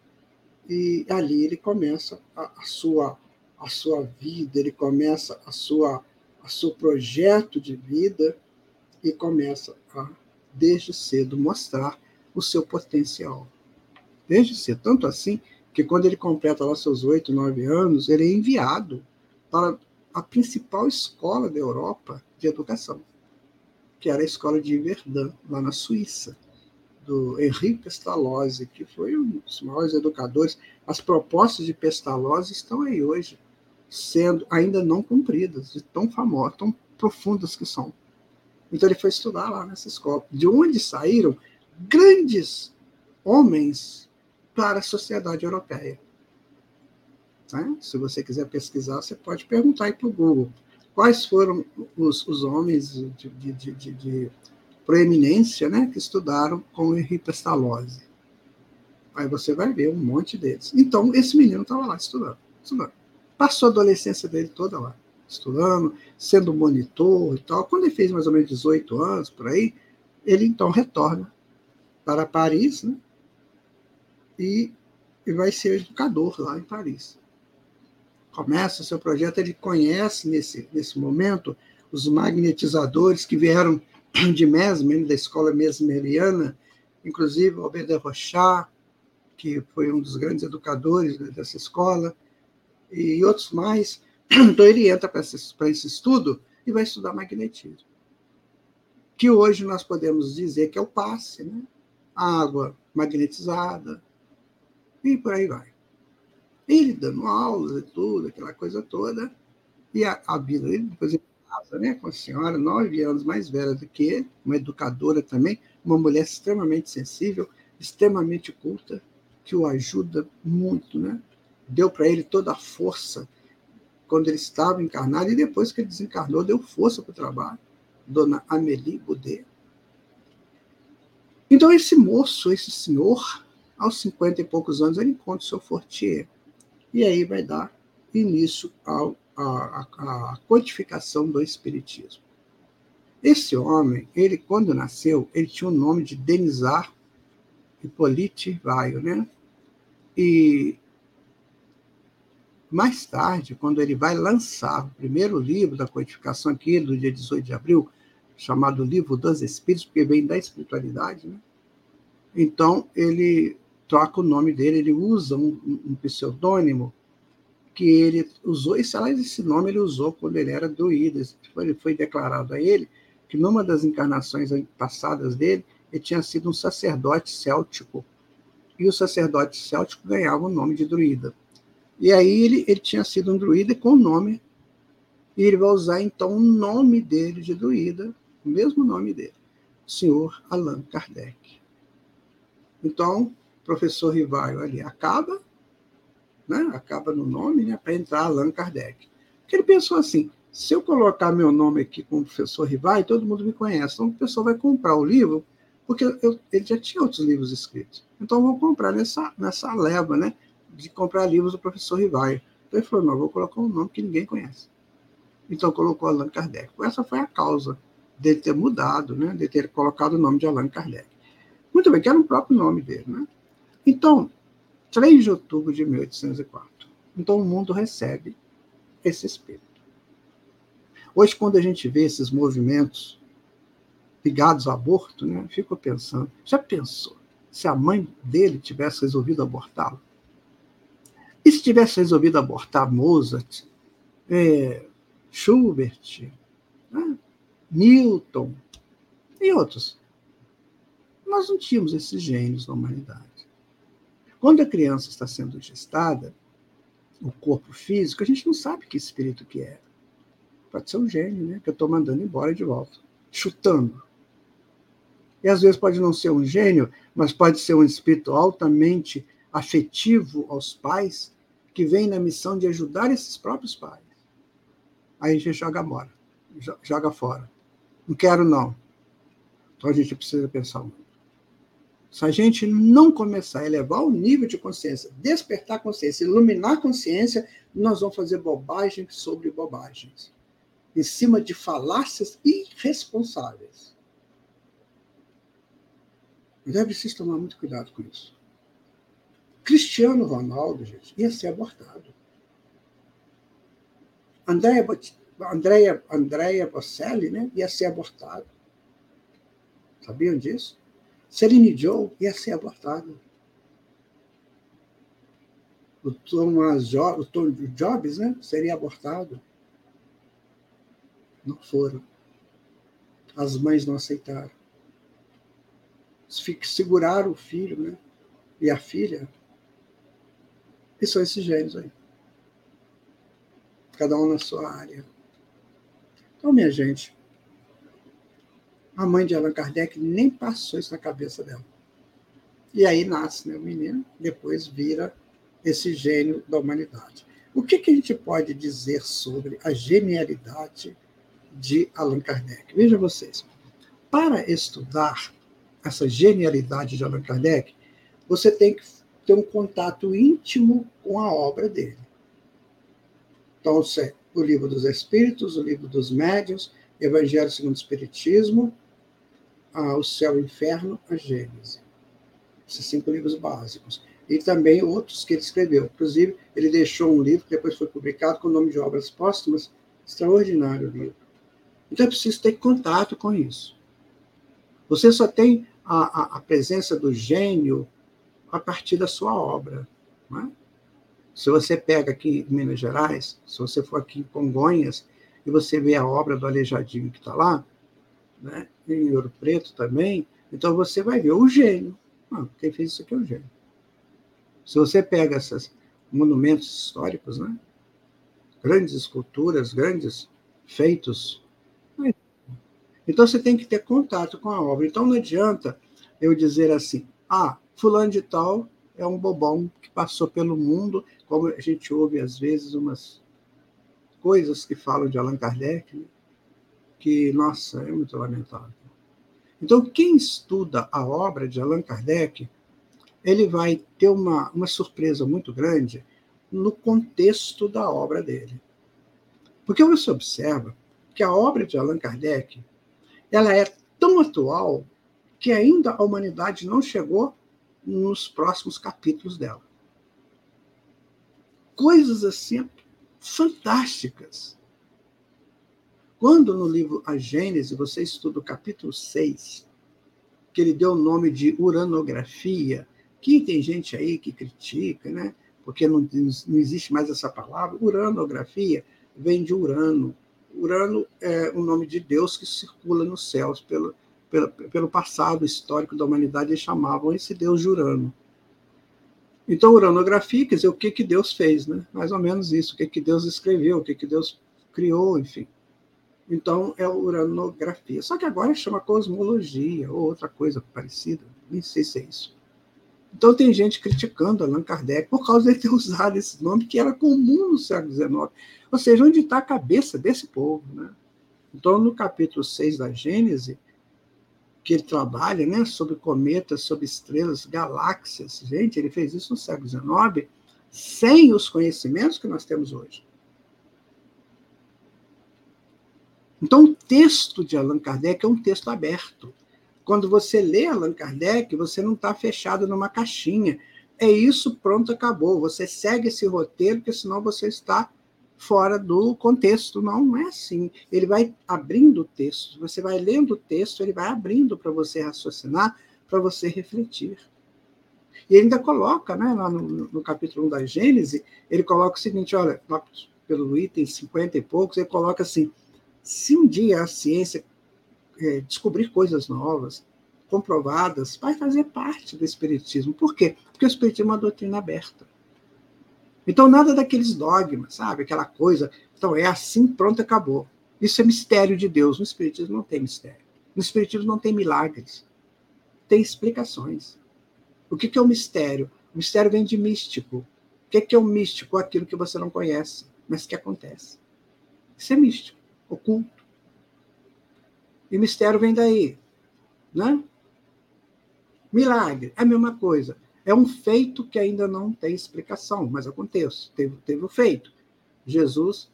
E ali ele começa a, a sua a sua vida, ele começa a sua a seu projeto de vida e começa a desde cedo mostrar o seu potencial. Desde cedo, tanto assim que quando ele completa lá seus oito, nove anos, ele é enviado para a principal escola da Europa de educação que era a escola de Verdun, lá na Suíça, do Henri Pestalozzi, que foi um dos maiores educadores. As propostas de Pestalozzi estão aí hoje, sendo ainda não cumpridas, de tão famosas, tão profundas que são. Então ele foi estudar lá nessa escola, de onde saíram grandes homens para a sociedade europeia. Né? Se você quiser pesquisar, você pode perguntar aí para o Google quais foram os, os homens de, de, de, de proeminência, né, que estudaram com Henri Pestalozzi. Aí você vai ver um monte deles. Então, esse menino estava lá estudando, estudando. Passou a adolescência dele toda lá, estudando, sendo monitor e tal. Quando ele fez mais ou menos 18 anos, por aí, ele então retorna para Paris, né? E, vai ser educador lá em Paris. Começa o seu projeto, ele conhece nesse, nesse momento os magnetizadores que vieram de Mesmer, da escola mesmeriana, inclusive Albert de Rochat, que foi um dos grandes educadores dessa escola, e outros mais. Então, ele entra para esse, esse estudo e vai estudar magnetismo. Que hoje nós podemos dizer que é o passe, né? A água magnetizada, e por aí vai. Ele dando aulas e tudo, aquela coisa toda, e a, a vida dele, depois ele casa né, com a senhora, nove anos mais velha do que ele, uma educadora também, uma mulher extremamente sensível, extremamente culta, que o ajuda muito, né? Deu para ele toda a força quando ele estava encarnado e depois que ele desencarnou, deu força para o trabalho. Dona Amélie Boudet. Então, esse moço, esse senhor, aos cinquenta e poucos anos, ele encontra o seu Fortier. E aí vai dar início a codificação do Espiritismo. Esse homem, ele quando nasceu, ele tinha o nome de Denizar Hippolyte Vaio, né? E mais tarde, quando ele vai lançar o primeiro livro da codificação aqui, do dia 18 de abril, chamado Livro dos Espíritos, porque vem da espiritualidade, né? Então, ele troca o nome dele, ele usa um, um pseudônimo que ele usou, esse, esse nome ele usou quando ele era druida. Foi, foi declarado a ele que numa das encarnações passadas dele, ele tinha sido um sacerdote céltico e o sacerdote céltico ganhava o nome de druida. E aí ele, ele tinha sido um druida com o nome, e ele vai usar então o nome dele de druida, o mesmo nome dele, o senhor Allan Kardec. Então, professor Rivaio ali acaba, né, acaba no nome, né, para entrar Allan Kardec. Porque ele pensou assim, se eu colocar meu nome aqui como professor Rivaio, todo mundo me conhece, então o pessoal vai comprar o livro, porque eu, ele já tinha outros livros escritos. Então, vou comprar nessa, nessa leva, né? De comprar livros do professor Rivaio. Então, ele falou: não, vou colocar um nome que ninguém conhece. Então, colocou Allan Kardec. Essa foi a causa dele ter mudado, né? De ter colocado o nome de Allan Kardec. Muito bem, que era o próprio nome dele, né? Então, 3 de outubro de 1804. Então, o mundo recebe esse espírito. Hoje, quando a gente vê esses movimentos ligados ao aborto, né, fico pensando, já pensou se a mãe dele tivesse resolvido abortá-lo? E se tivesse resolvido abortar Mozart, é, Schubert, né, Newton e outros? Nós não tínhamos esses gênios na humanidade. Quando a criança está sendo gestada, o corpo físico, a gente não sabe que espírito que é. Pode ser um gênio, né? Que eu estou mandando embora de volta, chutando. E às vezes pode não ser um gênio, mas pode ser um espírito altamente afetivo aos pais, que vem na missão de ajudar esses próprios pais. Aí a gente joga fora, joga fora. Não quero, não. Então a gente precisa pensar muito. Se a gente não começar a elevar o nível de consciência, despertar a consciência, iluminar a consciência, nós vamos fazer bobagens sobre bobagens. Em cima de falácias irresponsáveis. Então é preciso tomar muito cuidado com isso. Cristiano Ronaldo, gente, ia ser abortado. Andréia, Andréia, Andréia Bocelli né, ia ser abortado. Sabiam disso? Celine Joe ia ser abortado. O Thomas jo, o Tom Jobs né, seria abortado. Não foram. As mães não aceitaram segurar o filho né? e a filha. E são esses gênios aí. Cada um na sua área. Então, minha gente, a mãe de Allan Kardec nem passou isso na cabeça dela. E aí nasce né, o menino, depois vira esse gênio da humanidade. O que, que a gente pode dizer sobre a genialidade de Allan Kardec? Veja vocês. para estudar essa genialidade de Allan Kardec, você tem que ter um contato íntimo com a obra dele. Então, o livro dos Espíritos, o livro dos Médiuns, Evangelho segundo o Espiritismo, o Céu e o Inferno, a Gênese. Esses cinco livros básicos. E também outros que ele escreveu. Inclusive, ele deixou um livro que depois foi publicado com o nome de Obras Póstumas, extraordinário livro. Então é preciso ter contato com isso. Você só tem a, a, a presença do gênio a partir da sua obra. É? Se você pega aqui em Minas Gerais, se você for aqui em Congonhas, e você vê a obra do Aleijadinho que está lá, né? em Ouro Preto também, então você vai ver o gênio. Ah, quem fez isso aqui é o gênio. Se você pega esses monumentos históricos, né? grandes esculturas, grandes feitos, né? então você tem que ter contato com a obra. Então não adianta eu dizer assim, ah, fulano de tal é um bobão que passou pelo mundo, como a gente ouve às vezes umas coisas que falam de Allan Kardec, né? Que, nossa, é muito lamentável. Então, quem estuda a obra de Allan Kardec, ele vai ter uma, uma surpresa muito grande no contexto da obra dele. Porque você observa que a obra de Allan Kardec ela é tão atual que ainda a humanidade não chegou nos próximos capítulos dela. Coisas assim fantásticas. Quando no livro A Gênese você estuda o capítulo 6, que ele deu o nome de uranografia, que tem gente aí que critica, né? porque não, não existe mais essa palavra. Uranografia vem de Urano. Urano é o nome de Deus que circula nos céus. Pelo, pelo, pelo passado histórico da humanidade, eles chamavam esse Deus de Urano. Então, uranografia quer dizer o que, que Deus fez, né? mais ou menos isso, o que, que Deus escreveu, o que, que Deus criou, enfim. Então, é uranografia. Só que agora chama cosmologia ou outra coisa parecida. Nem sei se é isso. Então, tem gente criticando Allan Kardec por causa de ter usado esse nome que era comum no século XIX. Ou seja, onde está a cabeça desse povo. Né? Então, no capítulo 6 da Gênese, que ele trabalha né, sobre cometas, sobre estrelas, galáxias. Gente, ele fez isso no século XIX sem os conhecimentos que nós temos hoje. Então, o texto de Allan Kardec é um texto aberto. Quando você lê Allan Kardec, você não está fechado numa caixinha. É isso, pronto, acabou. Você segue esse roteiro, porque senão você está fora do contexto. Não, não é assim. Ele vai abrindo o texto. Você vai lendo o texto, ele vai abrindo para você raciocinar, para você refletir. E ele ainda coloca, né, lá no, no capítulo 1 da Gênese, ele coloca o seguinte: olha, pelo item 50 e poucos, ele coloca assim se um dia a ciência é, descobrir coisas novas, comprovadas, vai fazer parte do Espiritismo. Por quê? Porque o Espiritismo é uma doutrina aberta. Então, nada daqueles dogmas, sabe? Aquela coisa. Então, é assim, pronto, acabou. Isso é mistério de Deus. No Espiritismo não tem mistério. No Espiritismo não tem milagres. Tem explicações. O que é o mistério? O mistério vem de místico. O que é o místico? Aquilo que você não conhece, mas que acontece. Isso é místico oculto. E mistério vem daí. Né? Milagre, é a mesma coisa. É um feito que ainda não tem explicação, mas acontece. Teve, teve o feito. Jesus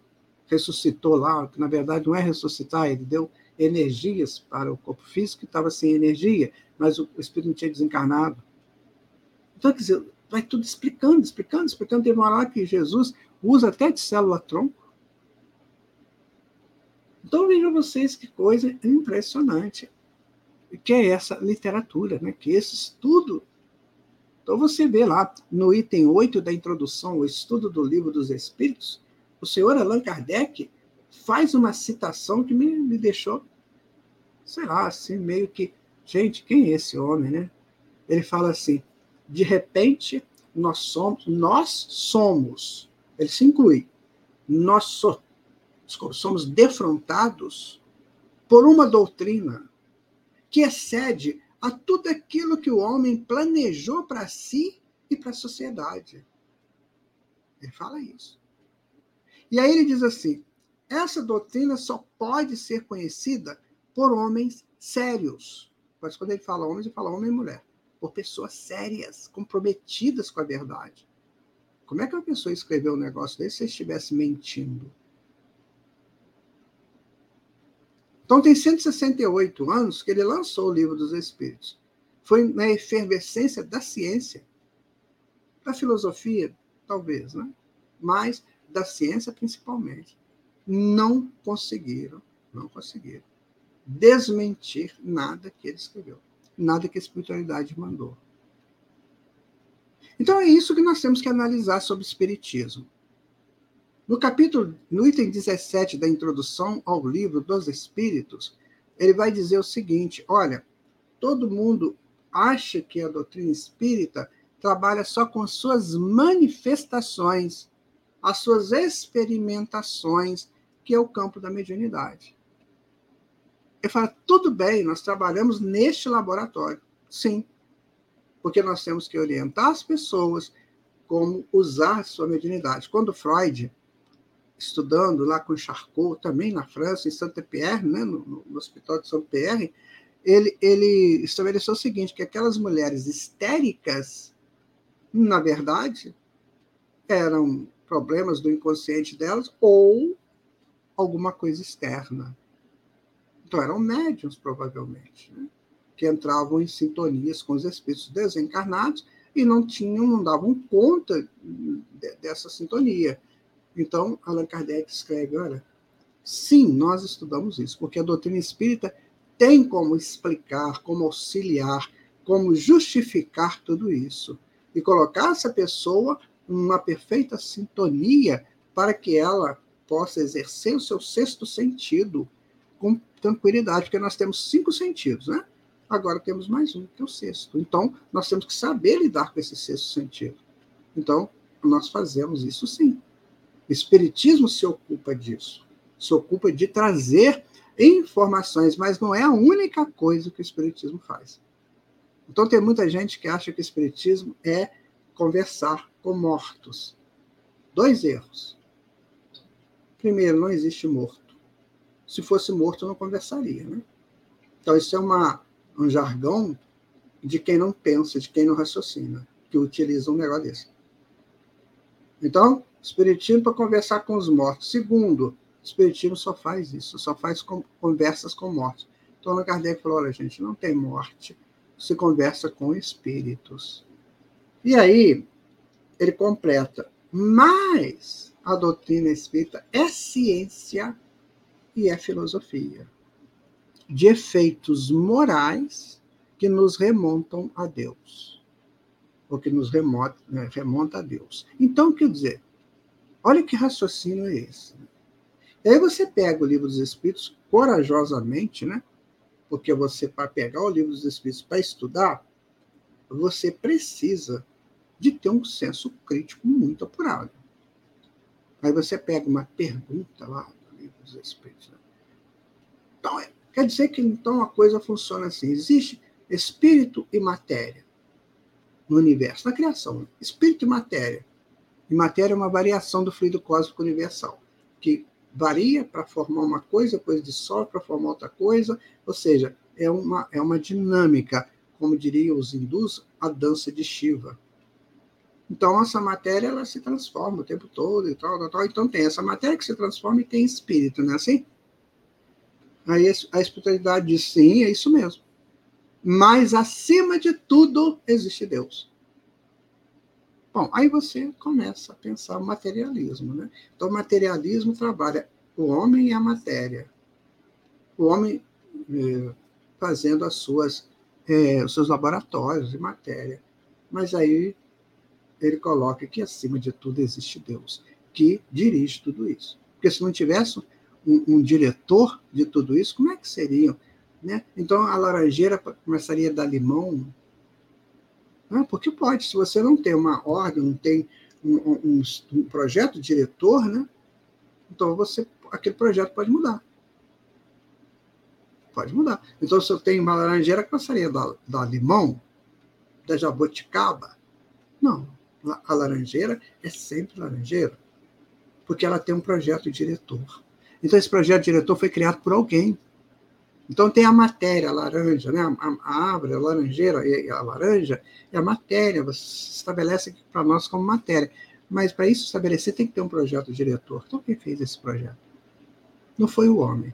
ressuscitou lá, que na verdade não é ressuscitar, ele deu energias para o corpo físico que estava sem energia, mas o espírito não tinha desencarnado. Então, quer dizer, vai tudo explicando, explicando, explicando. Tem uma hora que Jesus usa até de célula-tronco então vejam vocês que coisa impressionante que é essa literatura, né? que esse estudo. Então você vê lá no item 8 da introdução, o estudo do livro dos Espíritos, o senhor Allan Kardec faz uma citação que me, me deixou, sei lá, assim, meio que, gente, quem é esse homem, né? Ele fala assim, de repente nós somos, nós somos, ele se inclui, nós somos somos defrontados por uma doutrina que excede a tudo aquilo que o homem planejou para si e para a sociedade. Ele fala isso. E aí ele diz assim: essa doutrina só pode ser conhecida por homens sérios. Mas quando ele fala homens, ele fala homem e mulher. Por pessoas sérias, comprometidas com a verdade. Como é que uma pessoa escreveu um negócio desse se estivesse mentindo? Então, tem 168 anos que ele lançou o Livro dos Espíritos. Foi na efervescência da ciência, da filosofia, talvez, né? mas da ciência principalmente. Não conseguiram, não conseguiram desmentir nada que ele escreveu, nada que a espiritualidade mandou. Então é isso que nós temos que analisar sobre o espiritismo. No capítulo, no item 17 da introdução ao livro dos Espíritos, ele vai dizer o seguinte: olha, todo mundo acha que a doutrina espírita trabalha só com suas manifestações, as suas experimentações, que é o campo da mediunidade. Ele fala: tudo bem, nós trabalhamos neste laboratório. Sim, porque nós temos que orientar as pessoas como usar sua mediunidade. Quando Freud estudando lá com Charcot, também na França, em Saint-Pierre, né, no, no, Hospital de Saint-Pierre, ele, ele estabeleceu o seguinte, que aquelas mulheres histéricas, na verdade, eram problemas do inconsciente delas ou alguma coisa externa. Então, eram médiums, provavelmente, né, que entravam em sintonias com os espíritos desencarnados e não tinham, não davam conta dessa sintonia. Então, Allan Kardec escreve: olha, sim, nós estudamos isso, porque a doutrina espírita tem como explicar, como auxiliar, como justificar tudo isso e colocar essa pessoa numa perfeita sintonia para que ela possa exercer o seu sexto sentido com tranquilidade, porque nós temos cinco sentidos, né? Agora temos mais um, que é o sexto. Então, nós temos que saber lidar com esse sexto sentido. Então, nós fazemos isso sim. O Espiritismo se ocupa disso, se ocupa de trazer informações, mas não é a única coisa que o Espiritismo faz. Então, tem muita gente que acha que o Espiritismo é conversar com mortos. Dois erros. Primeiro, não existe morto. Se fosse morto, não conversaria. Né? Então, isso é uma, um jargão de quem não pensa, de quem não raciocina, que utiliza um negócio desse. Então, Espiritismo para conversar com os mortos. Segundo, Espiritismo só faz isso, só faz conversas com mortos. Então, Allan Kardec falou: olha, gente, não tem morte, se conversa com espíritos. E aí, ele completa: mas a doutrina espírita é ciência e é filosofia de efeitos morais que nos remontam a Deus, ou que nos remonta, né, remonta a Deus. Então, quer dizer, Olha que raciocínio é esse. E aí você pega o livro dos Espíritos corajosamente, né? Porque você, para pegar o livro dos Espíritos para estudar, você precisa de ter um senso crítico muito apurado. Aí você pega uma pergunta lá do livro dos Espíritos. Né? Então, é, quer dizer que então a coisa funciona assim: existe espírito e matéria no universo, na criação. Espírito e matéria. E matéria é uma variação do fluido cósmico universal, que varia para formar uma coisa, depois dissolve para formar outra coisa, ou seja, é uma, é uma dinâmica, como diriam os hindus, a dança de Shiva. Então, essa matéria ela se transforma o tempo todo e tal, tal, tal. Então, tem essa matéria que se transforma e tem espírito, não é assim? Aí a espiritualidade diz: sim, é isso mesmo. Mas, acima de tudo, existe Deus. Bom, aí você começa a pensar o materialismo. Né? Então, o materialismo trabalha o homem e a matéria. O homem eh, fazendo as suas, eh, os seus laboratórios de matéria. Mas aí ele coloca que, acima de tudo, existe Deus, que dirige tudo isso. Porque se não tivesse um, um diretor de tudo isso, como é que seriam? Né? Então, a laranjeira começaria a dar limão né? Porque pode, se você não tem uma ordem, não tem um, um, um projeto diretor, né? então você, aquele projeto pode mudar. Pode mudar. Então, se eu tenho uma laranjeira, que passaria da, da limão, da jabuticaba? Não. A laranjeira é sempre laranjeira, porque ela tem um projeto diretor. Então, esse projeto diretor foi criado por alguém. Então tem a matéria, a laranja, né? a, a árvore, a laranjeira e a laranja é a matéria, você estabelece para nós como matéria. Mas para isso estabelecer tem que ter um projeto diretor. Então quem fez esse projeto? Não foi o homem.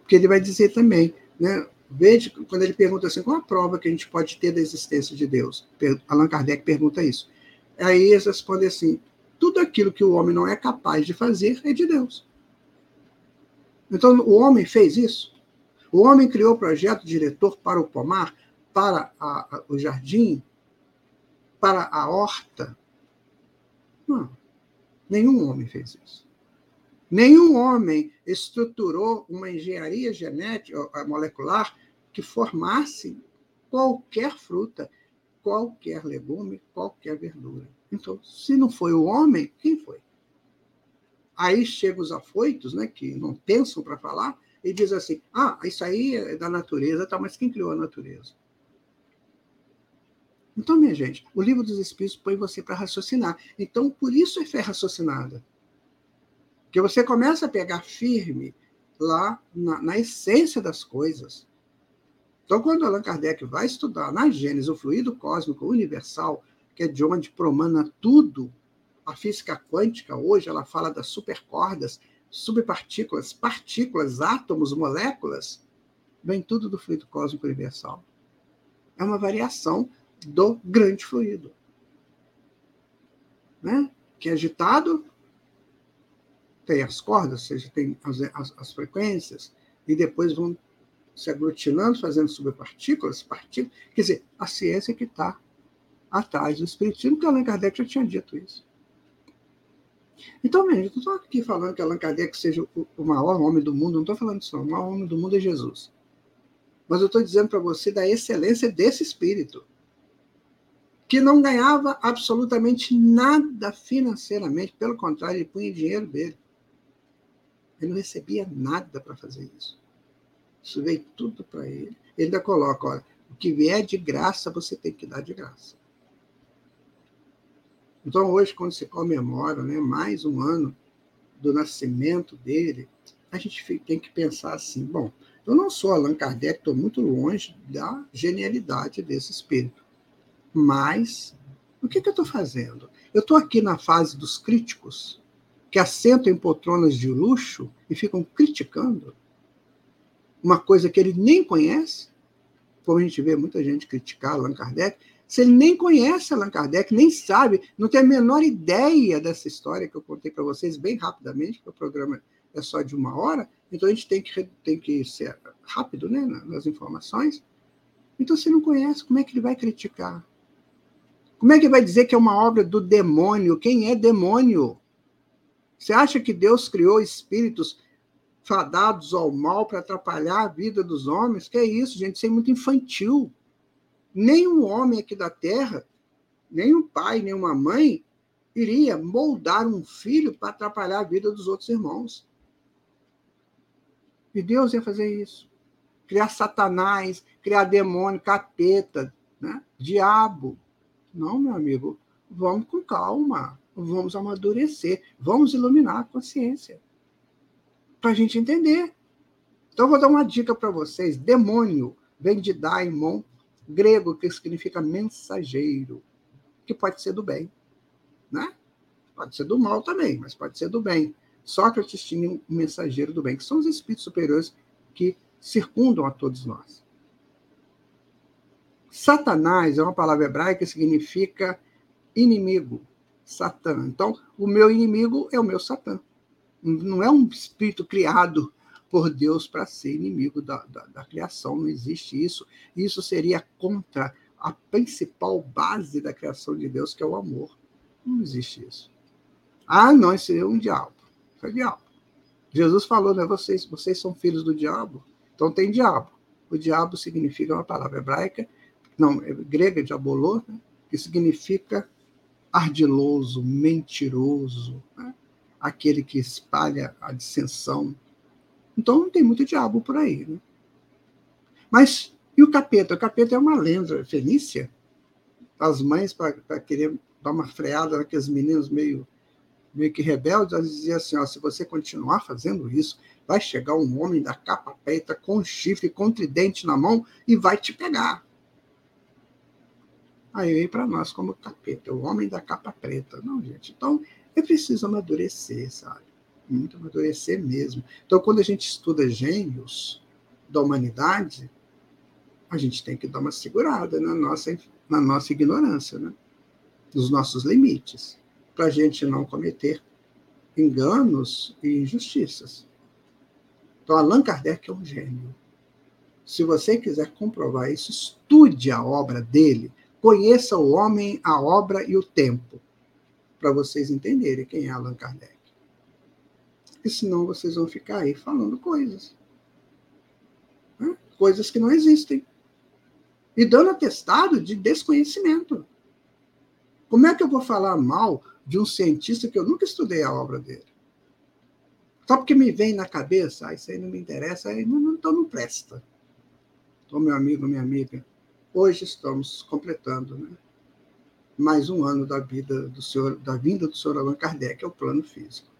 Porque ele vai dizer também, né? Veja, quando ele pergunta assim, qual a prova que a gente pode ter da existência de Deus? Allan Kardec pergunta isso. Aí eles respondem assim, tudo aquilo que o homem não é capaz de fazer é de Deus. Então, o homem fez isso? O homem criou o projeto diretor para o pomar, para a, a, o jardim, para a horta? Não. Nenhum homem fez isso. Nenhum homem estruturou uma engenharia genética molecular que formasse qualquer fruta, qualquer legume, qualquer verdura. Então, se não foi o homem, quem foi? Aí chegam os afoitos, né, que não pensam para falar, e diz assim: ah, isso aí é da natureza, tá, mas quem criou a natureza? Então, minha gente, o livro dos Espíritos põe você para raciocinar. Então, por isso é fé raciocinada. Porque você começa a pegar firme lá na, na essência das coisas. Então, quando Allan Kardec vai estudar na Gênesis o fluido cósmico universal, que é de onde promana tudo, a física quântica hoje ela fala das supercordas, subpartículas, partículas, átomos, moléculas, vem tudo do fluido cósmico universal. É uma variação do grande fluido. Né? Que é agitado, tem as cordas, ou seja, tem as, as, as frequências, e depois vão se aglutinando, fazendo subpartículas, partículas. Quer dizer, a ciência que está atrás do espiritismo, que Allan Kardec já tinha dito isso. Então, veja, eu não estou aqui falando que Allan Kardec seja o maior homem do mundo, não estou falando não. O maior homem do mundo é Jesus. Mas eu estou dizendo para você da excelência desse espírito, que não ganhava absolutamente nada financeiramente, pelo contrário, ele punha dinheiro dele. Ele não recebia nada para fazer isso. Isso veio tudo para ele. Ele ainda coloca: olha, o que vier de graça, você tem que dar de graça. Então, hoje, quando se comemora né, mais um ano do nascimento dele, a gente tem que pensar assim: bom, eu não sou Allan Kardec, estou muito longe da genialidade desse espírito. Mas, o que, que eu estou fazendo? Eu estou aqui na fase dos críticos, que assentam em poltronas de luxo e ficam criticando uma coisa que ele nem conhece, como a gente vê muita gente criticar Allan Kardec, se ele nem conhece Allan Kardec, nem sabe, não tem a menor ideia dessa história que eu contei para vocês bem rapidamente, porque o programa é só de uma hora, então a gente tem que, tem que ser rápido né, nas informações. Então, se não conhece, como é que ele vai criticar? Como é que vai dizer que é uma obra do demônio? Quem é demônio? Você acha que Deus criou espíritos fadados ao mal para atrapalhar a vida dos homens? Que é isso, gente? Isso é muito infantil. Nenhum homem aqui da Terra, nem um pai, nem uma mãe, iria moldar um filho para atrapalhar a vida dos outros irmãos. E Deus ia fazer isso. Criar Satanás, criar demônio, capeta, né? diabo. Não, meu amigo, vamos com calma, vamos amadurecer, vamos iluminar a consciência para a gente entender. Então, eu vou dar uma dica para vocês: demônio vem de daimon, grego, que significa mensageiro, que pode ser do bem. Né? Pode ser do mal também, mas pode ser do bem. Sócrates tinha um mensageiro do bem, que são os espíritos superiores que circundam a todos nós. Satanás é uma palavra hebraica que significa inimigo, Satã. Então, o meu inimigo é o meu Satã. Não é um espírito criado por Deus para ser inimigo da, da, da, criação, não existe isso. Isso seria contra a principal base da criação de Deus, que é o amor. Não existe isso. Ah, não, isso é um diabo. Isso é diabo. Jesus falou, né? Vocês, vocês são filhos do diabo, então tem diabo. O diabo significa uma palavra hebraica, não, é grega, diabolô, né? que significa ardiloso, mentiroso, né? aquele que espalha a dissensão. Então não tem muito diabo por aí. Né? Mas e o capeta? O capeta é uma lenda fenícia. As mães, para querer dar uma freada naqueles meninos meio meio que rebeldes, elas diziam assim: ó, se você continuar fazendo isso, vai chegar um homem da capa preta com chifre, com tridente na mão e vai te pegar. Aí vem para nós como capeta, o homem da capa preta. Não, gente. Então, é preciso amadurecer, sabe? Muito amadurecer mesmo. Então, quando a gente estuda gênios da humanidade, a gente tem que dar uma segurada na nossa, na nossa ignorância, né? nos nossos limites, para a gente não cometer enganos e injustiças. Então, Allan Kardec é um gênio. Se você quiser comprovar isso, estude a obra dele, conheça o homem, a obra e o tempo, para vocês entenderem quem é Allan Kardec. Porque senão vocês vão ficar aí falando coisas. Né? Coisas que não existem. E dando atestado de desconhecimento. Como é que eu vou falar mal de um cientista que eu nunca estudei a obra dele? Só porque me vem na cabeça, ah, isso aí não me interessa, aí não, então não presta. Então, meu amigo, minha amiga, hoje estamos completando né, mais um ano da vida do senhor, da vinda do senhor Allan Kardec ao plano físico,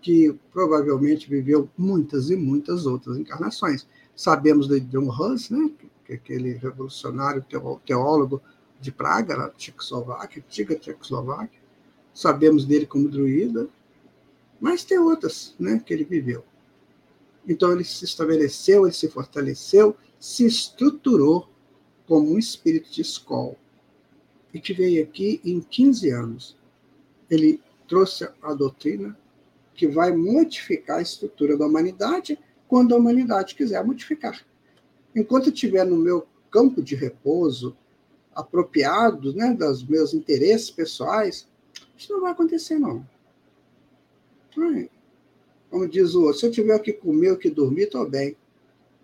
que provavelmente viveu muitas e muitas outras encarnações. Sabemos de John Hus, né, que é aquele revolucionário teólogo de Praga, na Tchecoslováquia, antiga Tchecoslováquia. Sabemos dele como druida, mas tem outras né, que ele viveu. Então ele se estabeleceu, ele se fortaleceu, se estruturou como um espírito de escola. E que veio aqui em 15 anos. Ele trouxe a doutrina que vai modificar a estrutura da humanidade quando a humanidade quiser modificar. Enquanto estiver no meu campo de repouso, apropriado né, dos meus interesses pessoais, isso não vai acontecer, não. Como diz o outro, se eu tiver o que comer, o que dormir, estou bem.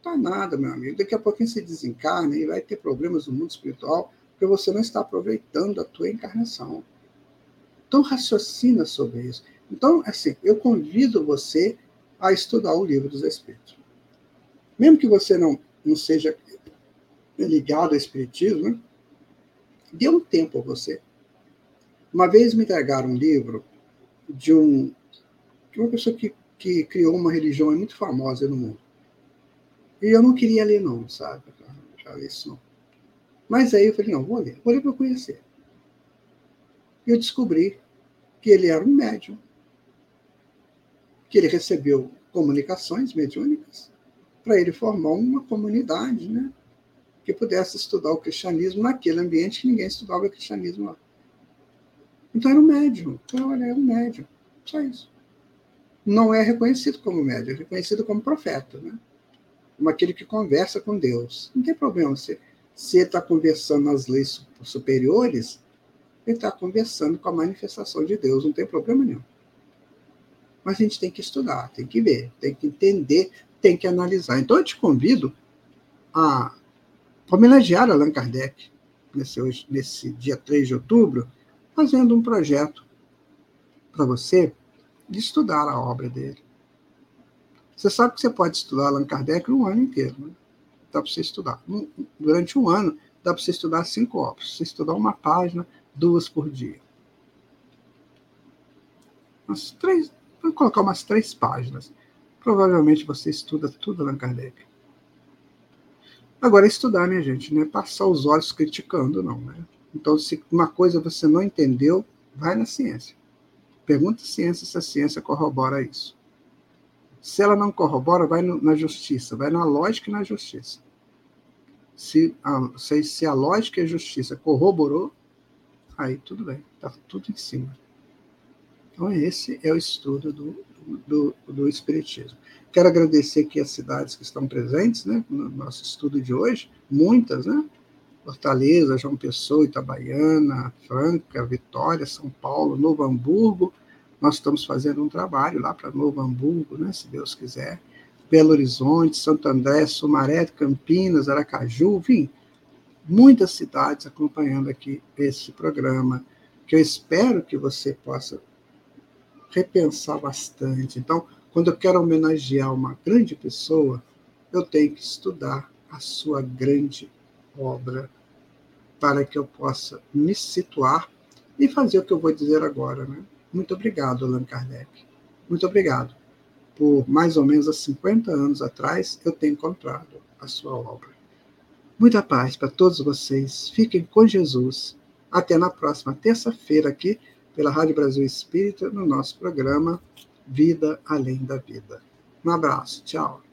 Tá nada, meu amigo. Daqui a pouquinho você desencarna e vai ter problemas no mundo espiritual porque você não está aproveitando a tua encarnação. Então, raciocina sobre isso. Então, assim, eu convido você a estudar o livro dos Espíritos. Mesmo que você não, não seja ligado ao Espiritismo, né? dê um tempo a você. Uma vez me entregaram um livro de, um, de uma pessoa que, que criou uma religião muito famosa no mundo. E eu não queria ler, não, sabe? Já isso, não. Mas aí eu falei, não, vou ler, vou ler para conhecer. E eu descobri que ele era um médium, que ele recebeu comunicações mediúnicas para ele formar uma comunidade, né? Que pudesse estudar o cristianismo naquele ambiente que ninguém estudava o cristianismo lá. Então era um médium. Então, olha, era um médium. Só isso. Não é reconhecido como médium, é reconhecido como profeta, né? como aquele que conversa com Deus. Não tem problema. Se ele está conversando nas leis superiores, ele está conversando com a manifestação de Deus, não tem problema nenhum. Mas a gente tem que estudar, tem que ver, tem que entender, tem que analisar. Então eu te convido a homenagear Allan Kardec nesse, nesse dia 3 de outubro, fazendo um projeto para você de estudar a obra dele. Você sabe que você pode estudar Allan Kardec um ano inteiro. Né? Dá para você estudar. Durante um ano, dá para você estudar cinco obras. Você estudar uma página, duas por dia. Umas três, vou colocar umas três páginas. Provavelmente você estuda tudo Allan Kardec. Agora, estudar, minha gente, não é passar os olhos criticando, não. Né? Então, se uma coisa você não entendeu, vai na ciência. Pergunta a ciência se a ciência corrobora isso. Se ela não corrobora, vai no, na justiça, vai na lógica e na justiça. Se a, se, se a lógica e a justiça corroborou, aí tudo bem, está tudo em cima. Então, esse é o estudo do, do, do Espiritismo. Quero agradecer aqui as cidades que estão presentes né, no nosso estudo de hoje, muitas, né? Fortaleza, João Pessoa, Itabaiana, Franca, Vitória, São Paulo, Novo Hamburgo, nós estamos fazendo um trabalho lá para Novo Hamburgo, né, se Deus quiser, Belo Horizonte, Santo André, Sumaré, Campinas, Aracaju, enfim, muitas cidades acompanhando aqui esse programa, que eu espero que você possa repensar bastante. Então, quando eu quero homenagear uma grande pessoa, eu tenho que estudar a sua grande obra para que eu possa me situar e fazer o que eu vou dizer agora. Né? Muito obrigado, Allan Kardec. Muito obrigado. Por mais ou menos há 50 anos atrás, eu tenho encontrado a sua obra. Muita paz para todos vocês. Fiquem com Jesus. Até na próxima terça-feira aqui pela Rádio Brasil Espírita, no nosso programa Vida Além da Vida. Um abraço, tchau.